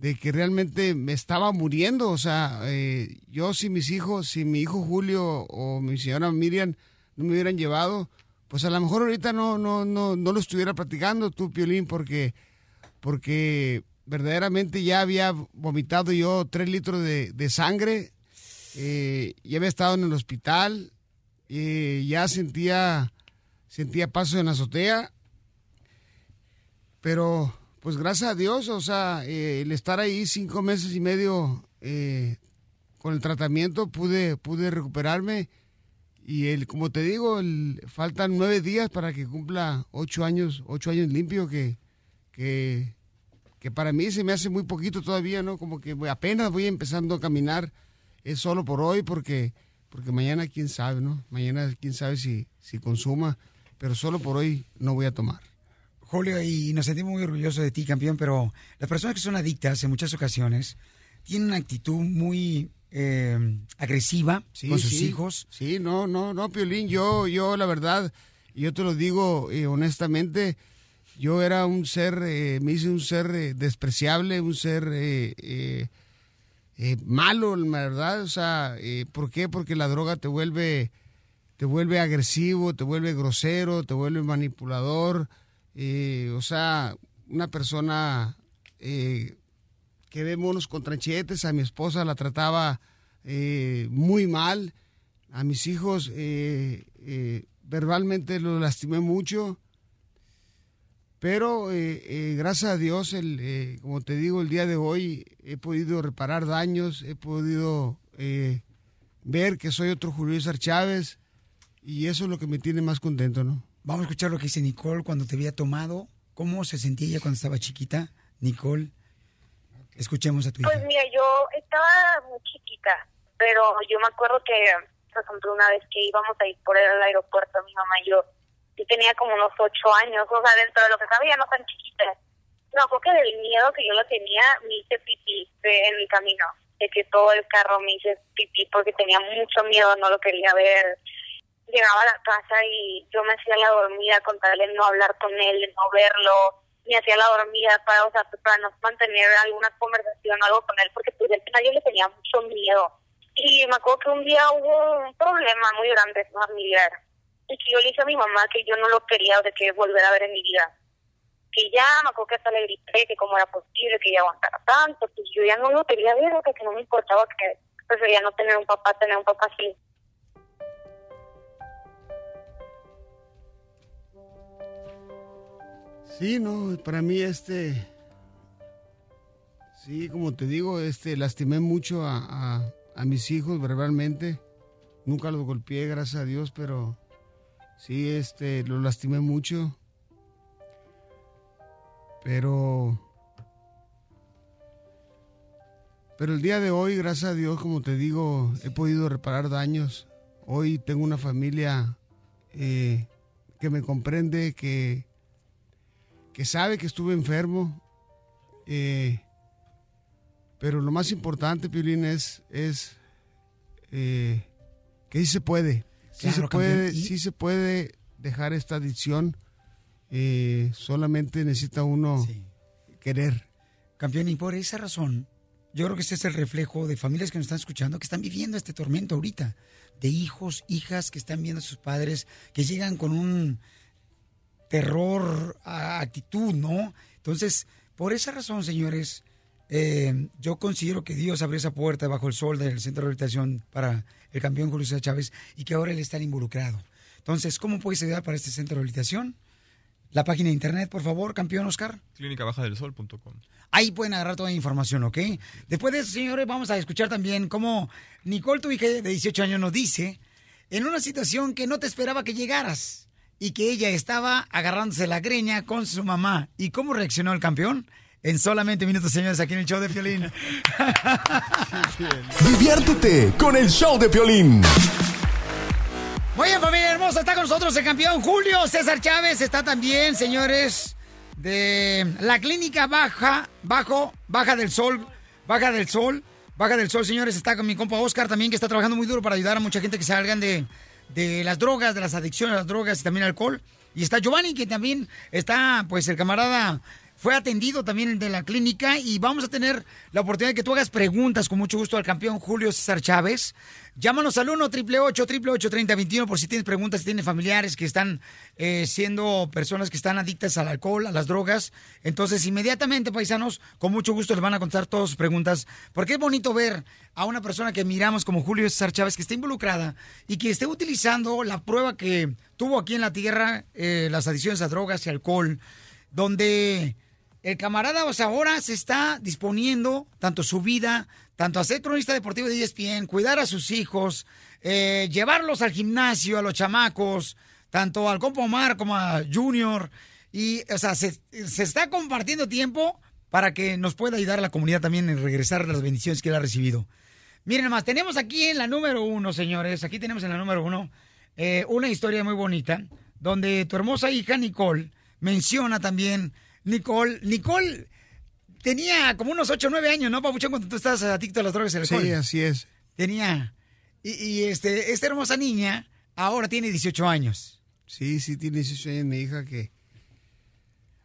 De que realmente me estaba muriendo. O sea, eh, yo si mis hijos, si mi hijo Julio o mi señora Miriam no me hubieran llevado, pues a lo mejor ahorita no, no, no, no lo estuviera practicando tú, Piolín, porque, porque verdaderamente ya había vomitado yo tres litros de, de sangre, eh, ya había estado en el hospital, eh, ya sentía, sentía pasos en la azotea, pero pues gracias a Dios, o sea, eh, el estar ahí cinco meses y medio eh, con el tratamiento pude, pude recuperarme y el, como te digo, faltan nueve días para que cumpla ocho años, ocho años limpio que, que, que para mí se me hace muy poquito todavía, ¿no? Como que apenas voy empezando a caminar, es solo por hoy porque, porque mañana quién sabe, ¿no? Mañana quién sabe si, si consuma, pero solo por hoy no voy a tomar. Julio, y nos sentimos muy orgullosos de ti, campeón, pero las personas que son adictas en muchas ocasiones tienen una actitud muy eh, agresiva con sus sí. hijos. Sí, no, no, no, Piolín, yo, yo la verdad, yo te lo digo eh, honestamente, yo era un ser, eh, me hice un ser eh, despreciable, un ser eh, malo, la verdad, o sea, ¿por qué? Porque la droga te vuelve, te vuelve agresivo, te vuelve grosero, te vuelve manipulador, eh, o sea, una persona eh, que ve monos con tranchetes, a mi esposa la trataba eh, muy mal, a mis hijos verbalmente los lastimé mucho, pero gracias a Dios, como te digo, el día de hoy he podido reparar daños, he podido ver que soy otro Julio César Chávez y eso es lo que me tiene más contento, ¿no? Vamos a escuchar lo que dice Nicole cuando te había tomado. ¿Cómo se sentía ella cuando estaba chiquita? Nicole, escuchemos a tu hija. Pues mira, yo estaba muy chiquita, pero yo me acuerdo que, por ejemplo, una vez que íbamos a ir por el aeropuerto, mi mamá y yo, yo tenía como unos ocho años, o sea, dentro de lo que sabía, no tan chiquita. No, creo que del miedo que yo lo tenía, me hice pipí en mi camino, de que todo el carro me hice pipí porque tenía mucho miedo, no lo quería ver. Llegaba a la casa y yo me hacía la dormida con tal no hablar con él, no verlo, me hacía la dormida para, o sea, para no mantener alguna conversación o algo con él, porque pues al final yo le tenía mucho miedo. Y me acuerdo que un día hubo un problema muy grande familiar, y que yo le dije a mi mamá que yo no lo quería de que volver a ver en mi vida. Que ya, me acuerdo que hasta le grité que cómo era posible que ella aguantara tanto, pues yo ya no lo quería ver, que no me importaba que prefería no tener un papá, tener un papá así. Sí, no, para mí este, sí, como te digo, este, lastimé mucho a, a- mis hijos verbalmente. Nunca los golpeé, gracias a Dios, pero, Sí, este, lo lastimé mucho. Pero... Pero el día de hoy, gracias a Dios, como te digo, he podido reparar daños. Hoy tengo una familia eh, que me comprende, que, que sabe que estuve enfermo. Eh, pero lo más importante, Piolín, es, es eh, que sí se puede. Sí, Claro, se puede sí se puede dejar esta adicción. Eh, solamente necesita uno querer. Campeón, y por esa razón, yo creo que ese es el reflejo de familias que nos están escuchando, que están viviendo este tormento ahorita, de hijos, hijas que están viendo a sus padres, que llegan con un terror, actitud, ¿no? Entonces, por esa razón, señores, eh, yo considero que Dios abrió esa puerta bajo el sol del centro de rehabilitación para el campeón Julio César Chávez y que ahora él está involucrado. Entonces, ¿cómo puedes ayudar para este centro de rehabilitación? La página de internet, por favor, campeón Oscar. Clínicabajadelsol.com. Ahí pueden agarrar toda la información, ¿ok? Después de eso, señores, vamos a escuchar también cómo Nicole, tu hija de 18 años, nos dice, en una situación que no te esperaba que llegaras y que ella estaba agarrándose la greña con su mamá. ¿Y cómo reaccionó el campeón? En solamente minutos, señores, aquí en el show de Violín. *laughs* Diviértete con el show de Piolín. Muy bien, familia hermosa, está con nosotros el campeón Julio César Chávez, está también, señores, de la clínica Baja, Bajo, Baja del Sol, Baja del Sol, Baja del Sol, señores, está con mi compa Oscar también, que está trabajando muy duro para ayudar a mucha gente que salgan de, de las drogas, de las adicciones a las drogas y también alcohol. Y está Giovanni, que también está, pues el camarada fue atendido también de la clínica y vamos a tener la oportunidad de que tú hagas preguntas con mucho gusto al campeón Julio César Chávez. Llámanos al 1 888 3021 por si tienes preguntas, si tienes familiares que están eh, siendo personas que están adictas al alcohol, a las drogas. Entonces, inmediatamente, paisanos, con mucho gusto les van a contestar todas sus preguntas. Porque es bonito ver a una persona que miramos como Julio César Chávez que está involucrada y que esté utilizando la prueba que tuvo aquí en la tierra, eh, las adicciones a drogas y alcohol, donde el camarada o sea, ahora se está disponiendo tanto su vida, tanto a ser cronista deportivo de ESPN, cuidar a sus hijos, eh, llevarlos al gimnasio, a los chamacos, tanto al compa Omar como a Junior. Y, o sea, se, se está compartiendo tiempo para que nos pueda ayudar a la comunidad también en regresar las bendiciones que él ha recibido. Miren nomás, tenemos aquí en la número uno, señores, aquí tenemos en la número uno eh, una historia muy bonita, donde tu hermosa hija Nicole menciona también, Nicole, Nicole tenía como unos 8 o 9 años, ¿no, Papuchón, cuando tú estás adicto a las drogas y al alcohol? Sí, así es. Tenía. Y, y, este, esta hermosa niña ahora tiene 18 años. Sí, sí, tiene 18 años mi hija que...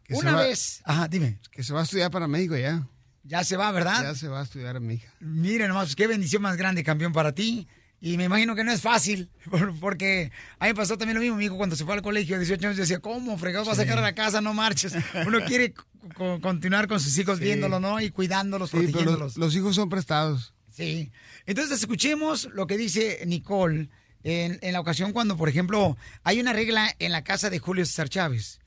que se Una va- vez, ajá, dime. Que se va a estudiar para México ya. Ya se va, ¿verdad? Ya se va a estudiar mi hija. Mira nomás, qué bendición más grande, campeón, para ti. Y me imagino que no es fácil, *laughs* por- porque a mí me pasó también lo mismo. Mi hijo cuando se fue al colegio a 18 años decía, ¿cómo fregado vas a sacar a la casa? No marches. Uno quiere co- continuar con sus hijos Sí. viéndolos, ¿no? Y cuidándolos, Sí, pero protegiéndolos. los, los hijos son prestados. Sí. Entonces, escuchemos lo que dice Nicole en, en la ocasión cuando, por ejemplo, hay una regla en la casa de Julio César Chávez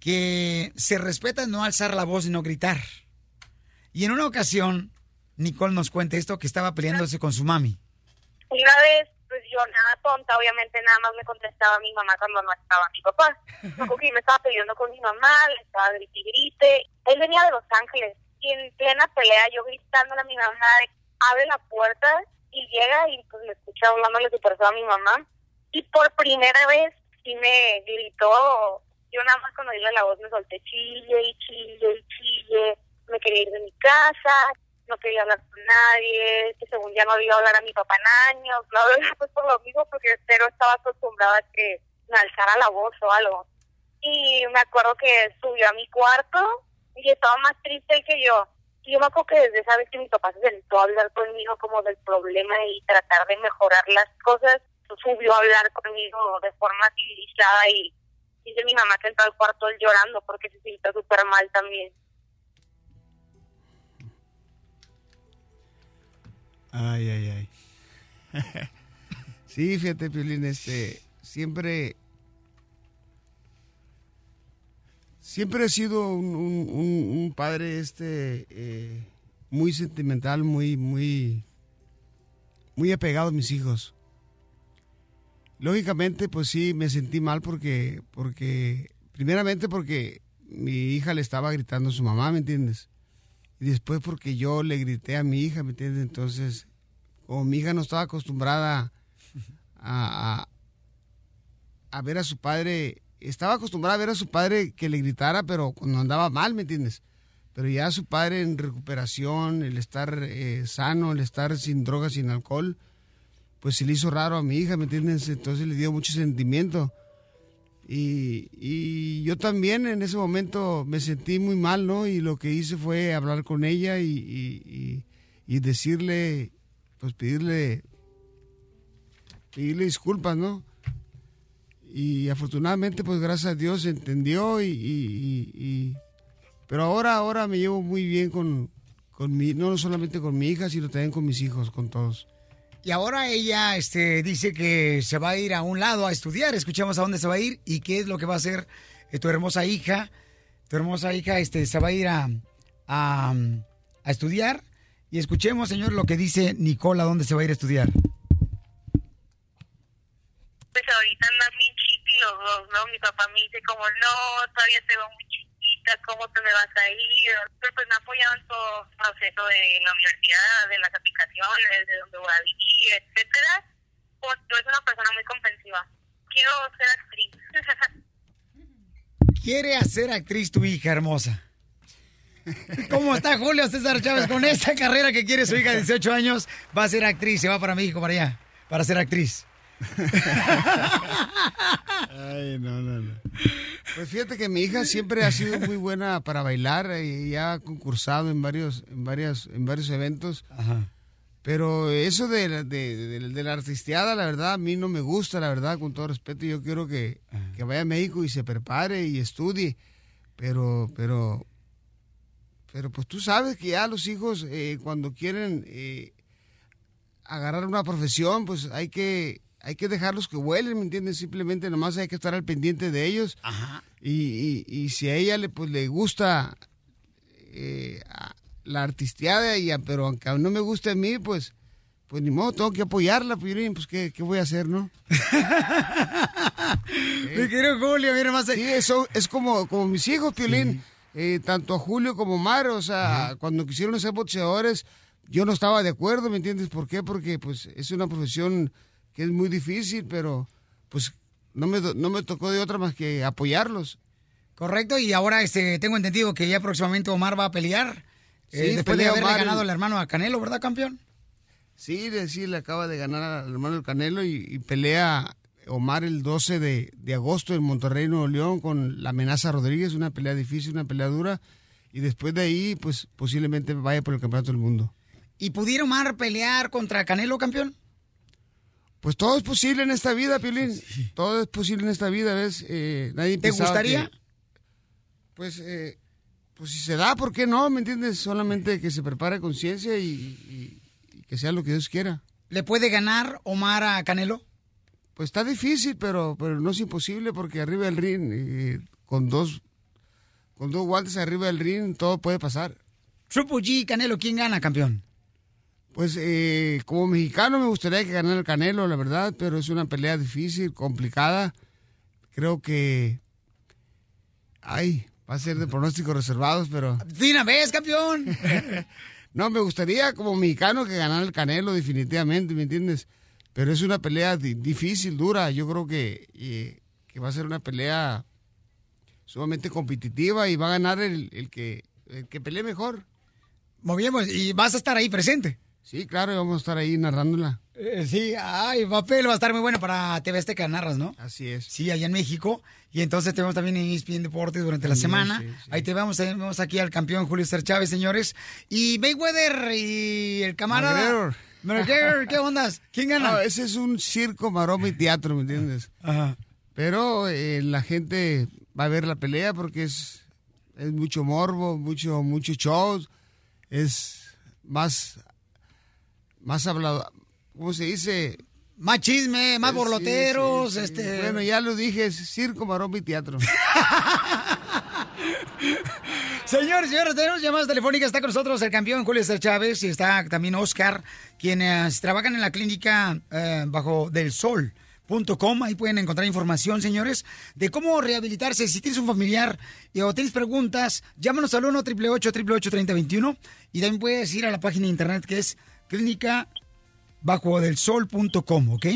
que se respeta no alzar la voz y no gritar. Y en una ocasión, Nicole nos cuenta esto que estaba peleándose con su mami. Una vez, pues yo nada tonta, obviamente nada más me contestaba mi mamá cuando no estaba mi papá. *laughs* Recuerdo que me estaba peleando con mi mamá, le estaba grite y grite. Él venía de Los Ángeles y en plena pelea yo gritándole a mi mamá, abre la puerta y llega y pues me escucha hablándole súper feo a mi mamá. Y por primera vez sí me gritó, yo nada más cuando oí la voz me solté chille y chille y chille, me quería ir de mi casa, no quería hablar con nadie, que según ya no le iba a hablar a mi papá en años, verdad *laughs* pues por lo mismo porque cero estaba acostumbrada a que me alzara la voz o algo. Y me acuerdo que subió a mi cuarto y estaba más triste que yo. Y yo me acuerdo que desde esa vez que mi papá se sentó a hablar conmigo como del problema y tratar de mejorar las cosas, subió a hablar conmigo de forma civilizada y dice mi mamá que entró al cuarto él llorando porque se sintió súper mal también. Ay, ay, ay. sí, fíjate, Piolín, este, siempre... Siempre he sido un, padre, este, eh, muy sentimental, muy, muy, muy apegado a mis hijos. lógicamente, pues sí, me sentí mal porque, porque, primeramente porque mi hija le estaba gritando a su mamá, ¿me entiendes? Y después porque yo le grité a mi hija, ¿me entiendes? Entonces, como mi hija no estaba acostumbrada a, ver a su padre, estaba acostumbrada a ver a su padre que le gritara, pero cuando andaba mal, ¿me entiendes? Pero ya su padre en recuperación, el estar eh, sano, el estar sin drogas, sin alcohol, pues se le hizo raro a mi hija, ¿me entiendes? Entonces le dio mucho sentimiento. Y, y yo también en ese momento me sentí muy mal, ¿no? Y lo que hice fue hablar con ella y, y- y- decirle, pues pedirle, pedirle disculpas, ¿no? Y afortunadamente, pues gracias a Dios entendió y- pero ahora, ahora me llevo muy bien con, con mi, no solamente con mi hija, sino también con mis hijos, con todos. Y ahora ella este, dice que se va a ir a un lado a estudiar. Escuchamos a dónde se va a ir y qué es lo que va a hacer eh, tu hermosa hija. Tu hermosa hija este, se va a ir a, a, a estudiar. Y escuchemos, señor, lo que dice Nicole, a dónde se va a ir a estudiar. Pues ahorita andan bien chiqui los dos, ¿no? Mi papá me dice como, no, todavía te veo muy ¿cómo te me vas a ir? Pero pues me ha apoyado en todo el proceso de la universidad, de las aplicaciones, de dónde voy a vivir, etcétera. Pues yo soy una persona muy comprensiva. Quiero ser actriz. *laughs* Quiere hacer actriz tu hija hermosa. *laughs* ¿Cómo está Julio César Chávez con esta carrera que quiere su hija de 18 años? Va a ser actriz, se va para México, para allá, para ser actriz. *laughs* Ay, no, no, no. Pues fíjate que mi hija siempre ha sido muy buena para bailar y ha concursado en varios, en varias, en varios eventos. Pero eso de, la- de, de- de la artisteada, la verdad, a mí no me gusta, la verdad, con todo respeto. Yo quiero que, que vaya a México y se prepare y estudie. Pero, pero, pero pues tú sabes que ya los hijos eh, cuando quieren eh, agarrar una profesión, pues hay que, hay que dejarlos que vuelen, ¿me entiendes? Simplemente nomás hay que estar al pendiente de ellos. Y, y, y si a ella le, pues, le gusta eh, la artisteada, y a- pero aunque no me guste a mí, pues, pues ni modo, tengo que apoyarla, pues, pues ¿qué, qué voy a hacer, no? *laughs* Mi querido Julio, mira más. Sí, eso es como, como mis hijos, Piolín. Eh, tanto a Julio como a Mar, o sea, cuando quisieron ser boxeadores, yo no estaba de acuerdo, ¿me entiendes? ¿Por qué? Porque pues es una profesión que es muy difícil, pero pues no me, no me tocó de otra más que apoyarlos. Correcto, y ahora este, tengo entendido que ya próximamente Omar va a pelear. eh, Sí, después de haberle Omar ganado en- al hermano a Canelo, ¿verdad, campeón? Sí, sí, le acaba de ganar al hermano del Canelo y, y pelea Omar el 12 de, de agosto en Monterrey, Nuevo León, con la amenaza Rodríguez, una pelea difícil, una pelea dura. Y después de ahí, pues posiblemente vaya por el campeonato del mundo. ¿Y pudiera Omar pelear contra Canelo, campeón? Pues todo es posible en esta vida, Piolín. Todo es posible en esta vida, ¿ves? Eh, nadie ¿Te gustaría? que- pues, eh, pues si se da, ¿por qué no? ¿Me entiendes? Solamente que se prepare con ciencia y, y- y que sea lo que Dios quiera. ¿Le puede ganar Omar a Canelo? Pues está difícil, pero, pero no es imposible porque arriba del ring, eh, con dos con dos guantes arriba del ring, todo puede pasar. Triple G, Canelo, ¿quién gana, campeón? Pues eh, como mexicano me gustaría que ganara el Canelo, la verdad, pero es una pelea difícil, complicada. Creo que... Ay, va a ser de pronósticos reservados, pero... De una vez, campeón. *laughs* no, me gustaría como mexicano que ganara el Canelo definitivamente, ¿me entiendes? Pero es una pelea di- difícil, dura. Yo creo que, eh, que va a ser una pelea sumamente competitiva y va a ganar el, el que, el que pelee mejor. Muy bien, pues, y vas a estar ahí presente. Sí, claro, vamos a estar ahí narrándola. Eh, sí, ay, papel va a estar muy bueno para TV Azteca narras, ¿no? Así es. Sí, allá en México. Y entonces te vemos también en ESPN Deportes durante la semana. sí, sí. Ahí te vemos, tenemos aquí al campeón Julio César Chávez, señores. Y Mayweather y el camarada. McGregor. McGregor, ¿qué *laughs* ondas? ¿Quién gana? No, ese es un circo, maroma y teatro, ¿me entiendes? Ajá. Pero eh, la gente va a ver la pelea porque es, es mucho morbo, mucho, mucho show. Es más, más hablado, ¿cómo se dice? Más chisme, más Sí, borloteros, sí, sí. este... Bueno, ya lo dije, es circo, maroma y teatro. *laughs* Señores, señores, tenemos llamadas telefónicas. Está con nosotros el campeón Julio César Chávez y está también Oscar, quienes trabajan en la clínica eh, Bajo del Sol Ahí pueden encontrar información, señores, de cómo rehabilitarse. Si tienes un familiar y, o tienes preguntas, llámanos al 1 888 3021 y también puedes ir a la página de internet que es clínica bajo del sol.com, ¿ok?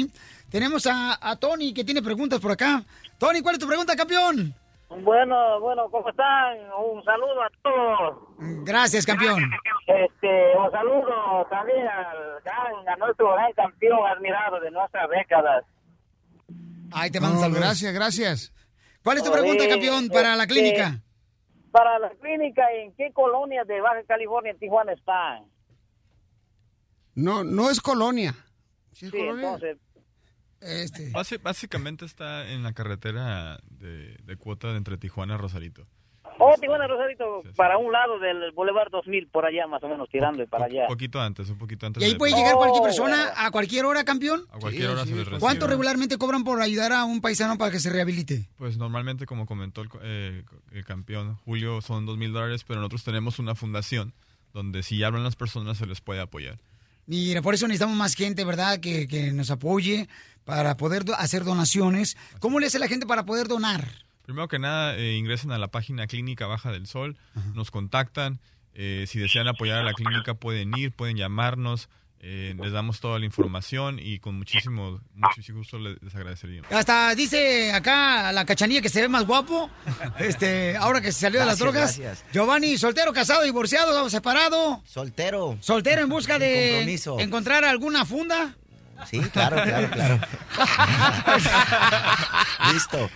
Tenemos a, a Tony que tiene preguntas por acá. Tony, ¿cuál es tu pregunta, campeón? Bueno, bueno, ¿cómo están? Un saludo a todos. Gracias, campeón. Este, un saludo también al gran, a nuestro gran campeón admirado de nuestras décadas. Ahí te mando No, saludos. gracias, gracias. ¿Cuál es tu pregunta, Oye, campeón, para la este, clínica? Para la clínica, ¿en qué colonia de Baja California, en Tijuana están? No, no es colonia. Sí, entonces, Este. Básicamente está en la carretera de, de cuota de entre Tijuana y Rosarito. oh, Tijuana Rosarito, para un lado del Boulevard 2000, por allá más o menos, tirando para allá. Un poquito antes, un poquito antes. ¿Y ahí de- puede llegar cualquier Oh, persona a cualquier hora, campeón? A cualquier hora se les recibe. ¿Cuánto regularmente cobran por ayudar a un paisano para que se rehabilite? Pues normalmente, como comentó el, co- eh, el campeón Julio, son dos mil dólares, pero nosotros tenemos una fundación donde si hablan las personas se les puede apoyar. Mira, por eso necesitamos más gente, ¿verdad? Que, que nos apoye para poder do- hacer donaciones. ¿Cómo le hace la gente para poder donar? Primero que nada, eh, ingresen a la página Clínica Baja del Sol, nos contactan. eh, si desean apoyar a la clínica, pueden ir, pueden llamarnos. Eh, les damos toda la información y con muchísimo, muchísimo gusto les, les agradeceríamos. Hasta dice acá la cachanilla que se ve más guapo. Este, ahora que se salió de las drogas. gracias. Giovanni, soltero, casado, divorciado, separado. Soltero. Soltero en busca de compromiso. encontrar alguna funda. Sí, claro, claro, claro. *laughs* Listo.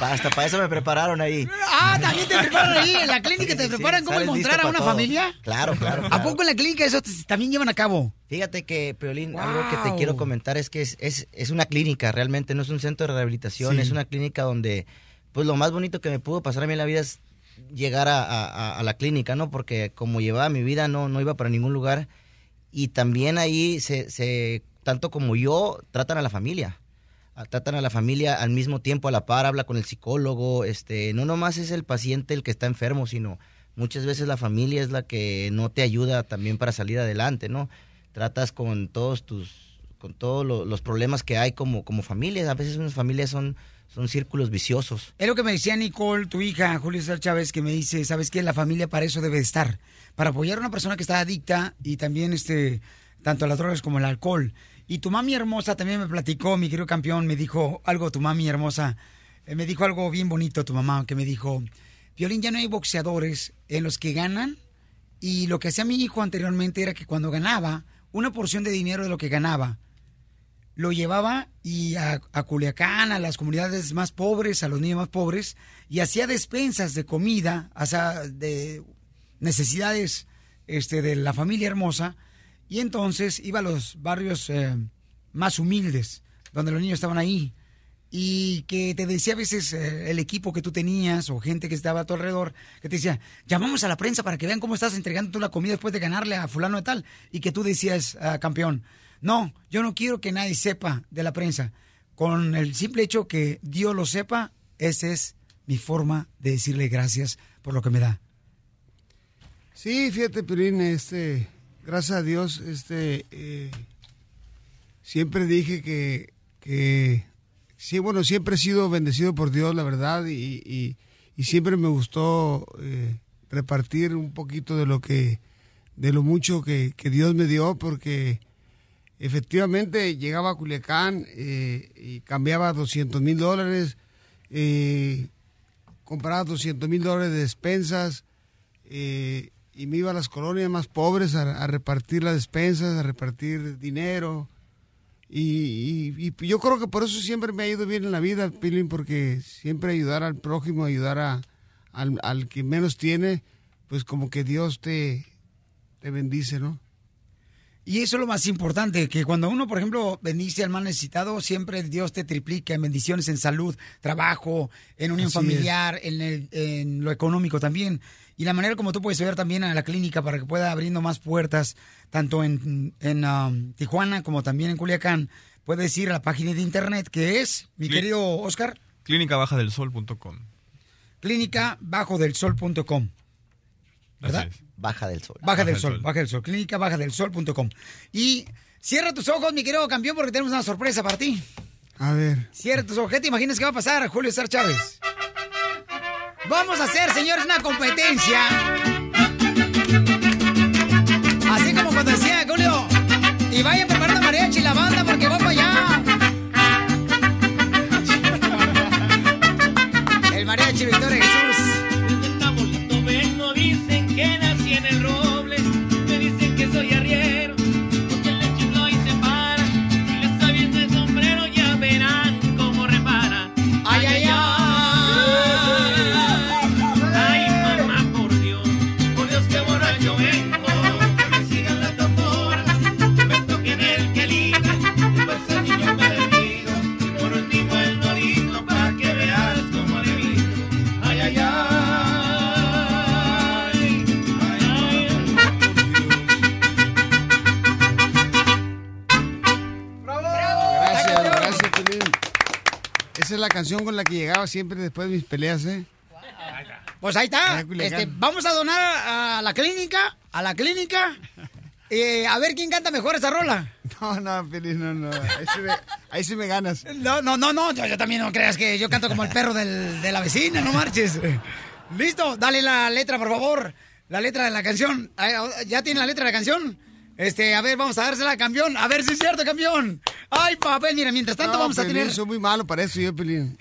Hasta para eso me prepararon ahí. Ah, también te preparan ahí en la clínica, te Sí, preparan sí, cómo encontrar a una todo. familia. Claro, claro. ¿A poco en la clínica eso también llevan a cabo? Fíjate que, Peolín, algo que te quiero comentar es que es, es, es una clínica, realmente no es un centro de rehabilitación, Sí. es una clínica donde, pues lo más bonito que me pudo pasar a mí en la vida es llegar a, a- a- a la clínica, ¿no? Porque como llevaba mi vida, no, no iba para ningún lugar. Y también ahí, se, se, tanto como yo, tratan a la familia. A- Tratan a la familia al mismo tiempo, a la par, habla con el psicólogo. Este, no nomás es el paciente el que está enfermo, sino muchas veces la familia es la que no te ayuda también para salir adelante, ¿no? Tratas con todos tus, con todos lo- los problemas que hay como, como familias. A veces unas familias son, son círculos viciosos. Es lo que me decía Nicole, tu hija, Julio César Chávez, que me dice, ¿sabes qué? La familia para eso debe de estar. Para apoyar a una persona que está adicta y también, este, tanto a las drogas como al alcohol. Y tu mami hermosa también me platicó, mi querido campeón, me dijo algo, tu mami hermosa, eh, me dijo algo bien bonito tu mamá, que me dijo, Violín, ya no hay boxeadores en los que ganan. Y lo que hacía mi hijo anteriormente era que cuando ganaba, una porción de dinero de lo que ganaba, lo llevaba y a, a Culiacán, a las comunidades más pobres, a los niños más pobres, y hacía despensas de comida, sea, de necesidades este, de la familia hermosa, y entonces iba a los barrios eh, más humildes, donde los niños estaban ahí, y que te decía a veces eh, el equipo que tú tenías o gente que estaba a tu alrededor, que te decía, llamamos a la prensa para que vean cómo estás entregando tú la comida después de ganarle a fulano de tal, y que tú decías, "Ah, campeón, no, yo no quiero que nadie sepa de la prensa. Con el simple hecho que Dios lo sepa, esa es mi forma de decirle gracias por lo que me da. Sí, fíjate, Pirín, este, gracias a Dios, este, eh, siempre dije que, que, sí, bueno, siempre he sido bendecido por Dios, la verdad, y, y- siempre me gustó eh, repartir un poquito de lo que, de lo mucho que, que Dios me dio, porque efectivamente llegaba a Culiacán eh, y cambiaba 200 mil dólares, compraba 200 mil dólares de despensas, y me iba a las colonias más pobres a, a repartir las despensas, a repartir dinero. Y, y- y yo creo que por eso siempre me ha ido bien en la vida, Pilín, porque siempre ayudar al prójimo, ayudar a, al, al que menos tiene, pues como que Dios te, te bendice, ¿no? Y eso es lo más importante, que cuando uno, por ejemplo, bendice al más necesitado, siempre Dios te triplica en bendiciones en salud, trabajo, en unión Así familiar, en, el- en lo económico también. Y la manera como tú puedes ayudar también a la clínica para que pueda abriendo más puertas, tanto en, en um, Tijuana como también en Culiacán, puedes ir a la página de internet que es, mi querido Oscar, Clínicabajadelsol.com. clínica bajo del sol.com. ¿Verdad? Baja del sol. Baja del Baja sol, del Sol. baja del sol, clínica baja del sol.com. Y cierra tus ojos, mi querido campeón, porque tenemos una sorpresa para ti. A ver. Cierra tus objetos, imaginas qué va a pasar, Julio César Chávez. Vamos a hacer, señores, una competencia. Así como cuando decía Julio. Y vayan preparando la canción con la que llegaba siempre después de mis peleas, ¿eh? Pues ahí está. Este, vamos a donar a, la clínica, a la clínica, *laughs* eh, a ver quién canta mejor esa rola. No, no, Pelín, no, no. Ahí sí me, ahí sí me ganas. No, no, no, no, yo, yo también no creas que yo canto como el perro del- de la vecina, no marches. Listo, dale la letra, por favor. La letra de la canción. ¿Ya tiene la letra de la canción? Este, a ver, vamos a dársela, campeón. A ver si es cierto, campeón. Ay, papel, mira, mientras tanto No, vamos a Pelín, tener... Soy muy malo para eso, yo, Pelín.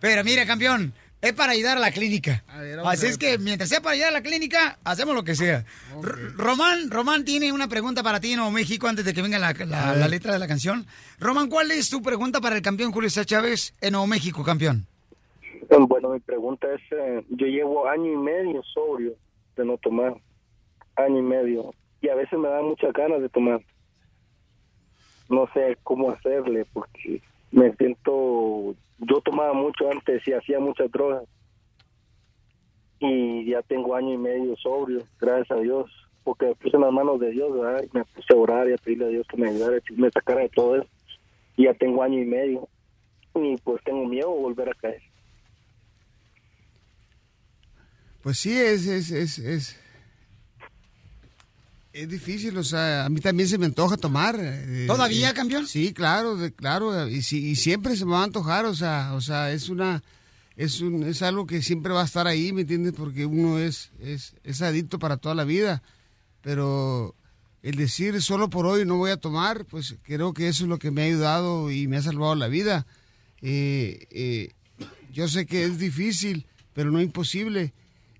Pero mira, campeón, es para ayudar a la clínica. Así es que mientras sea para ayudar a la clínica, hacemos lo que sea. R- Román, Román tiene una pregunta para ti en Nuevo México antes de que venga la, la- letra de la canción. Román, ¿cuál es tu pregunta para el campeón Julio César Chávez en Nuevo México, campeón? Bueno, mi pregunta es, eh, yo llevo año y medio sobrio de no tomar, año y medio, y a veces me dan muchas ganas de tomar. No sé cómo hacerle porque me siento, yo tomaba mucho antes y hacía muchas drogas y ya tengo año y medio sobrio, gracias a Dios, porque me puse en las manos de Dios, ¿verdad? Y me puse a orar y a pedirle a Dios que me ayudara, que me sacara de todo eso. Y ya tengo año y medio y pues tengo miedo de volver a caer. Pues sí, es, es, es, es, es difícil, o sea, a mí también se me antoja tomar. eh, ¿Todavía, eh, campeón? Sí, claro, de- claro, y, siempre se me va a antojar, o sea, o sea, es una, es un, es algo que siempre va a estar ahí, ¿me entiendes? Porque uno es, es, es adicto para toda la vida, pero el decir solo por hoy no voy a tomar, pues creo que eso es lo que me ha ayudado y me ha salvado la vida. Eh, eh, yo sé que es difícil, pero no imposible.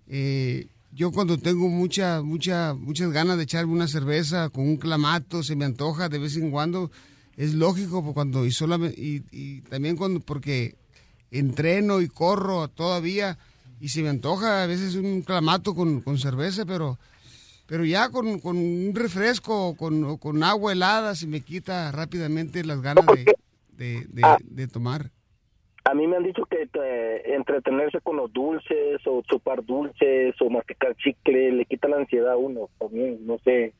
Eh, yo cuando tengo mucha, mucha, muchas ganas de echarme una cerveza con un clamato, se me antoja de vez en cuando, es lógico pues, cuando y solamente y, también cuando porque entreno y corro todavía y se me antoja a veces un clamato con, con cerveza, pero pero ya con, con un refresco o con, con agua helada se me quita rápidamente las ganas de- de tomar. A mí me han dicho que eh, entretenerse con los dulces o chupar dulces o masticar chicle le quita la ansiedad a uno también, no sé.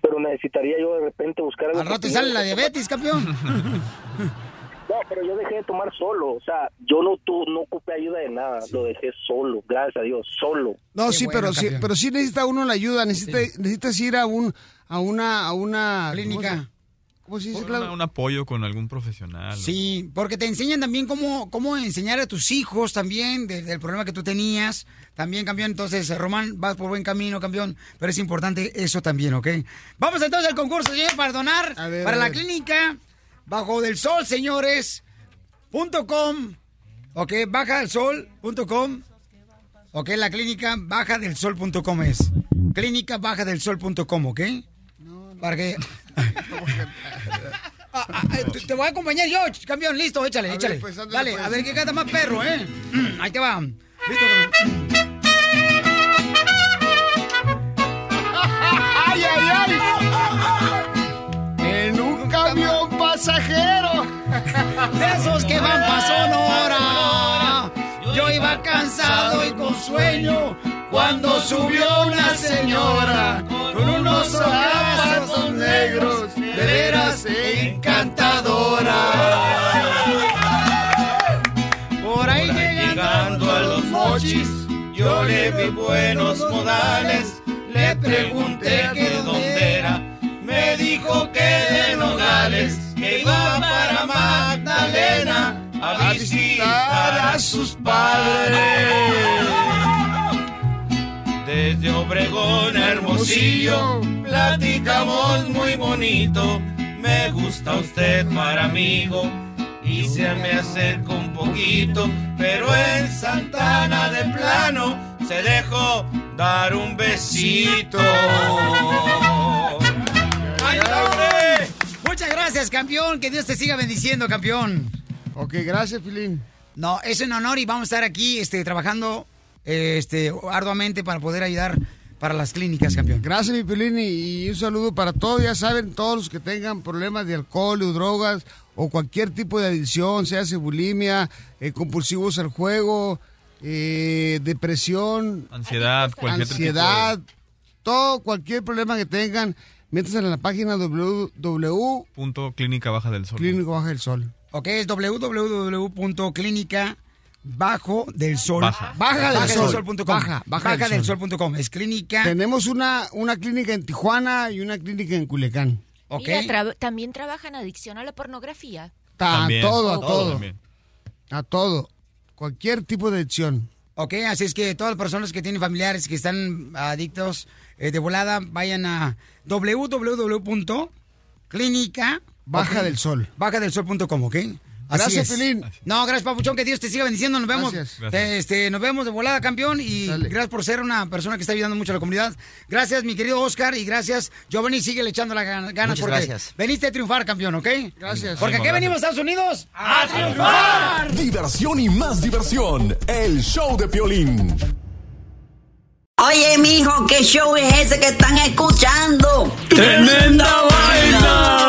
Pero necesitaría yo de repente buscar algo Al rato te sale la diabetes, campeón. *laughs* No, pero yo dejé de tomar solo, o sea, yo no tu, no ocupé ayuda de nada, lo dejé solo, gracias a Dios, solo. No, sí, pero sí, pero sí necesita uno la ayuda, necesita, necesitas ir a un a una a una Clínica. ¿Cómo se dice? Por una- un apoyo con algún profesional. Sí, porque te enseñan también cómo, cómo enseñar a tus hijos también de- del problema que tú tenías. También, campeón. Entonces, eh, Román, vas por buen camino, campeón. Pero es importante eso también, ¿ok? Vamos entonces al concurso, señor, para donar ver, para a la ver. clínica Bajo del Sol, señores. Punto com. Ok, baja del sol punto com. Ok, la clínica baja del sol.com es. Clínica baja del sol.com, ¿ok? Para que. *laughs* Ah, ah, eh, te- te voy a acompañar yo, campeón, listo, échale, A ver, échale. pues, Dale, pues. a ver qué canta más perro, ¿eh? Ahí te va. Listo. ¡Ay, ay, ay! En un camión pasajero. De esos que van pa' Sonora. Yo iba cansado y con sueño cuando subió una señora con unos zapatos negros, de veras encantadora. Por ahí llegando a los mochis, yo le vi buenos modales, le pregunté que de dónde era, me dijo que de Nogales. que iba para Magdalena a visitar a sus padres. Desde Obregón a Hermosillo platicamos muy bonito. Me gusta usted para amigo y se me acerca un poquito, pero en Santana de plano se dejó dar un besito. ¡Ay, hombre! Muchas gracias, campeón. Que Dios te siga bendiciendo, campeón. Ok, gracias, Pilín. No, es un honor y vamos a estar aquí este, trabajando este, arduamente para poder ayudar para las clínicas, campeón. Gracias, mi Pilín, y, un saludo para todos. Ya saben, todos los que tengan problemas de alcohol o drogas o cualquier tipo de adicción, sea bulimia, eh, compulsivos al juego, eh, depresión, Ansiedad, cualquier tipo de- ansiedad, todo, cualquier problema que tengan, métanse en la página www. Punto Clínica Baja del Sol. Clínico Baja del Sol. Ok, es www.clínica bajo del sol. Baja. Baja del Baja del sol. sol. punto com. Baja, baja del del sol. sol.com. Es clínica. Tenemos una, una clínica en Tijuana y una clínica en Culiacán. Mira, tra- también trabajan adicción a la pornografía. Ta- También. A todo, a Todo todo. también. A todo. Cualquier tipo de adicción. Ok, así es que todas las personas que tienen familiares que están adictos eh, de volada, vayan a www.clínica Baja del Sol. Baja del sol.com, ¿ok? Así Gracias. Pelín. No, gracias, Papuchón. Que Dios te siga bendiciendo. Nos vemos. Gracias. eh, Este, nos vemos de volada, campeón. Y gracias por ser una persona que está ayudando mucho a la comunidad. Gracias, mi querido Oscar. Y gracias, Giovanni. Sigue echando las ganas. Muchas porque gracias. veniste a triunfar, campeón, ¿ok? Gracias. Porque aquí venimos a Estados Unidos ¡A triunfar! Diversión y más diversión. El show de Piolín. Oye, mijo, ¿qué show es ese que están escuchando? ¡Tremenda vaina!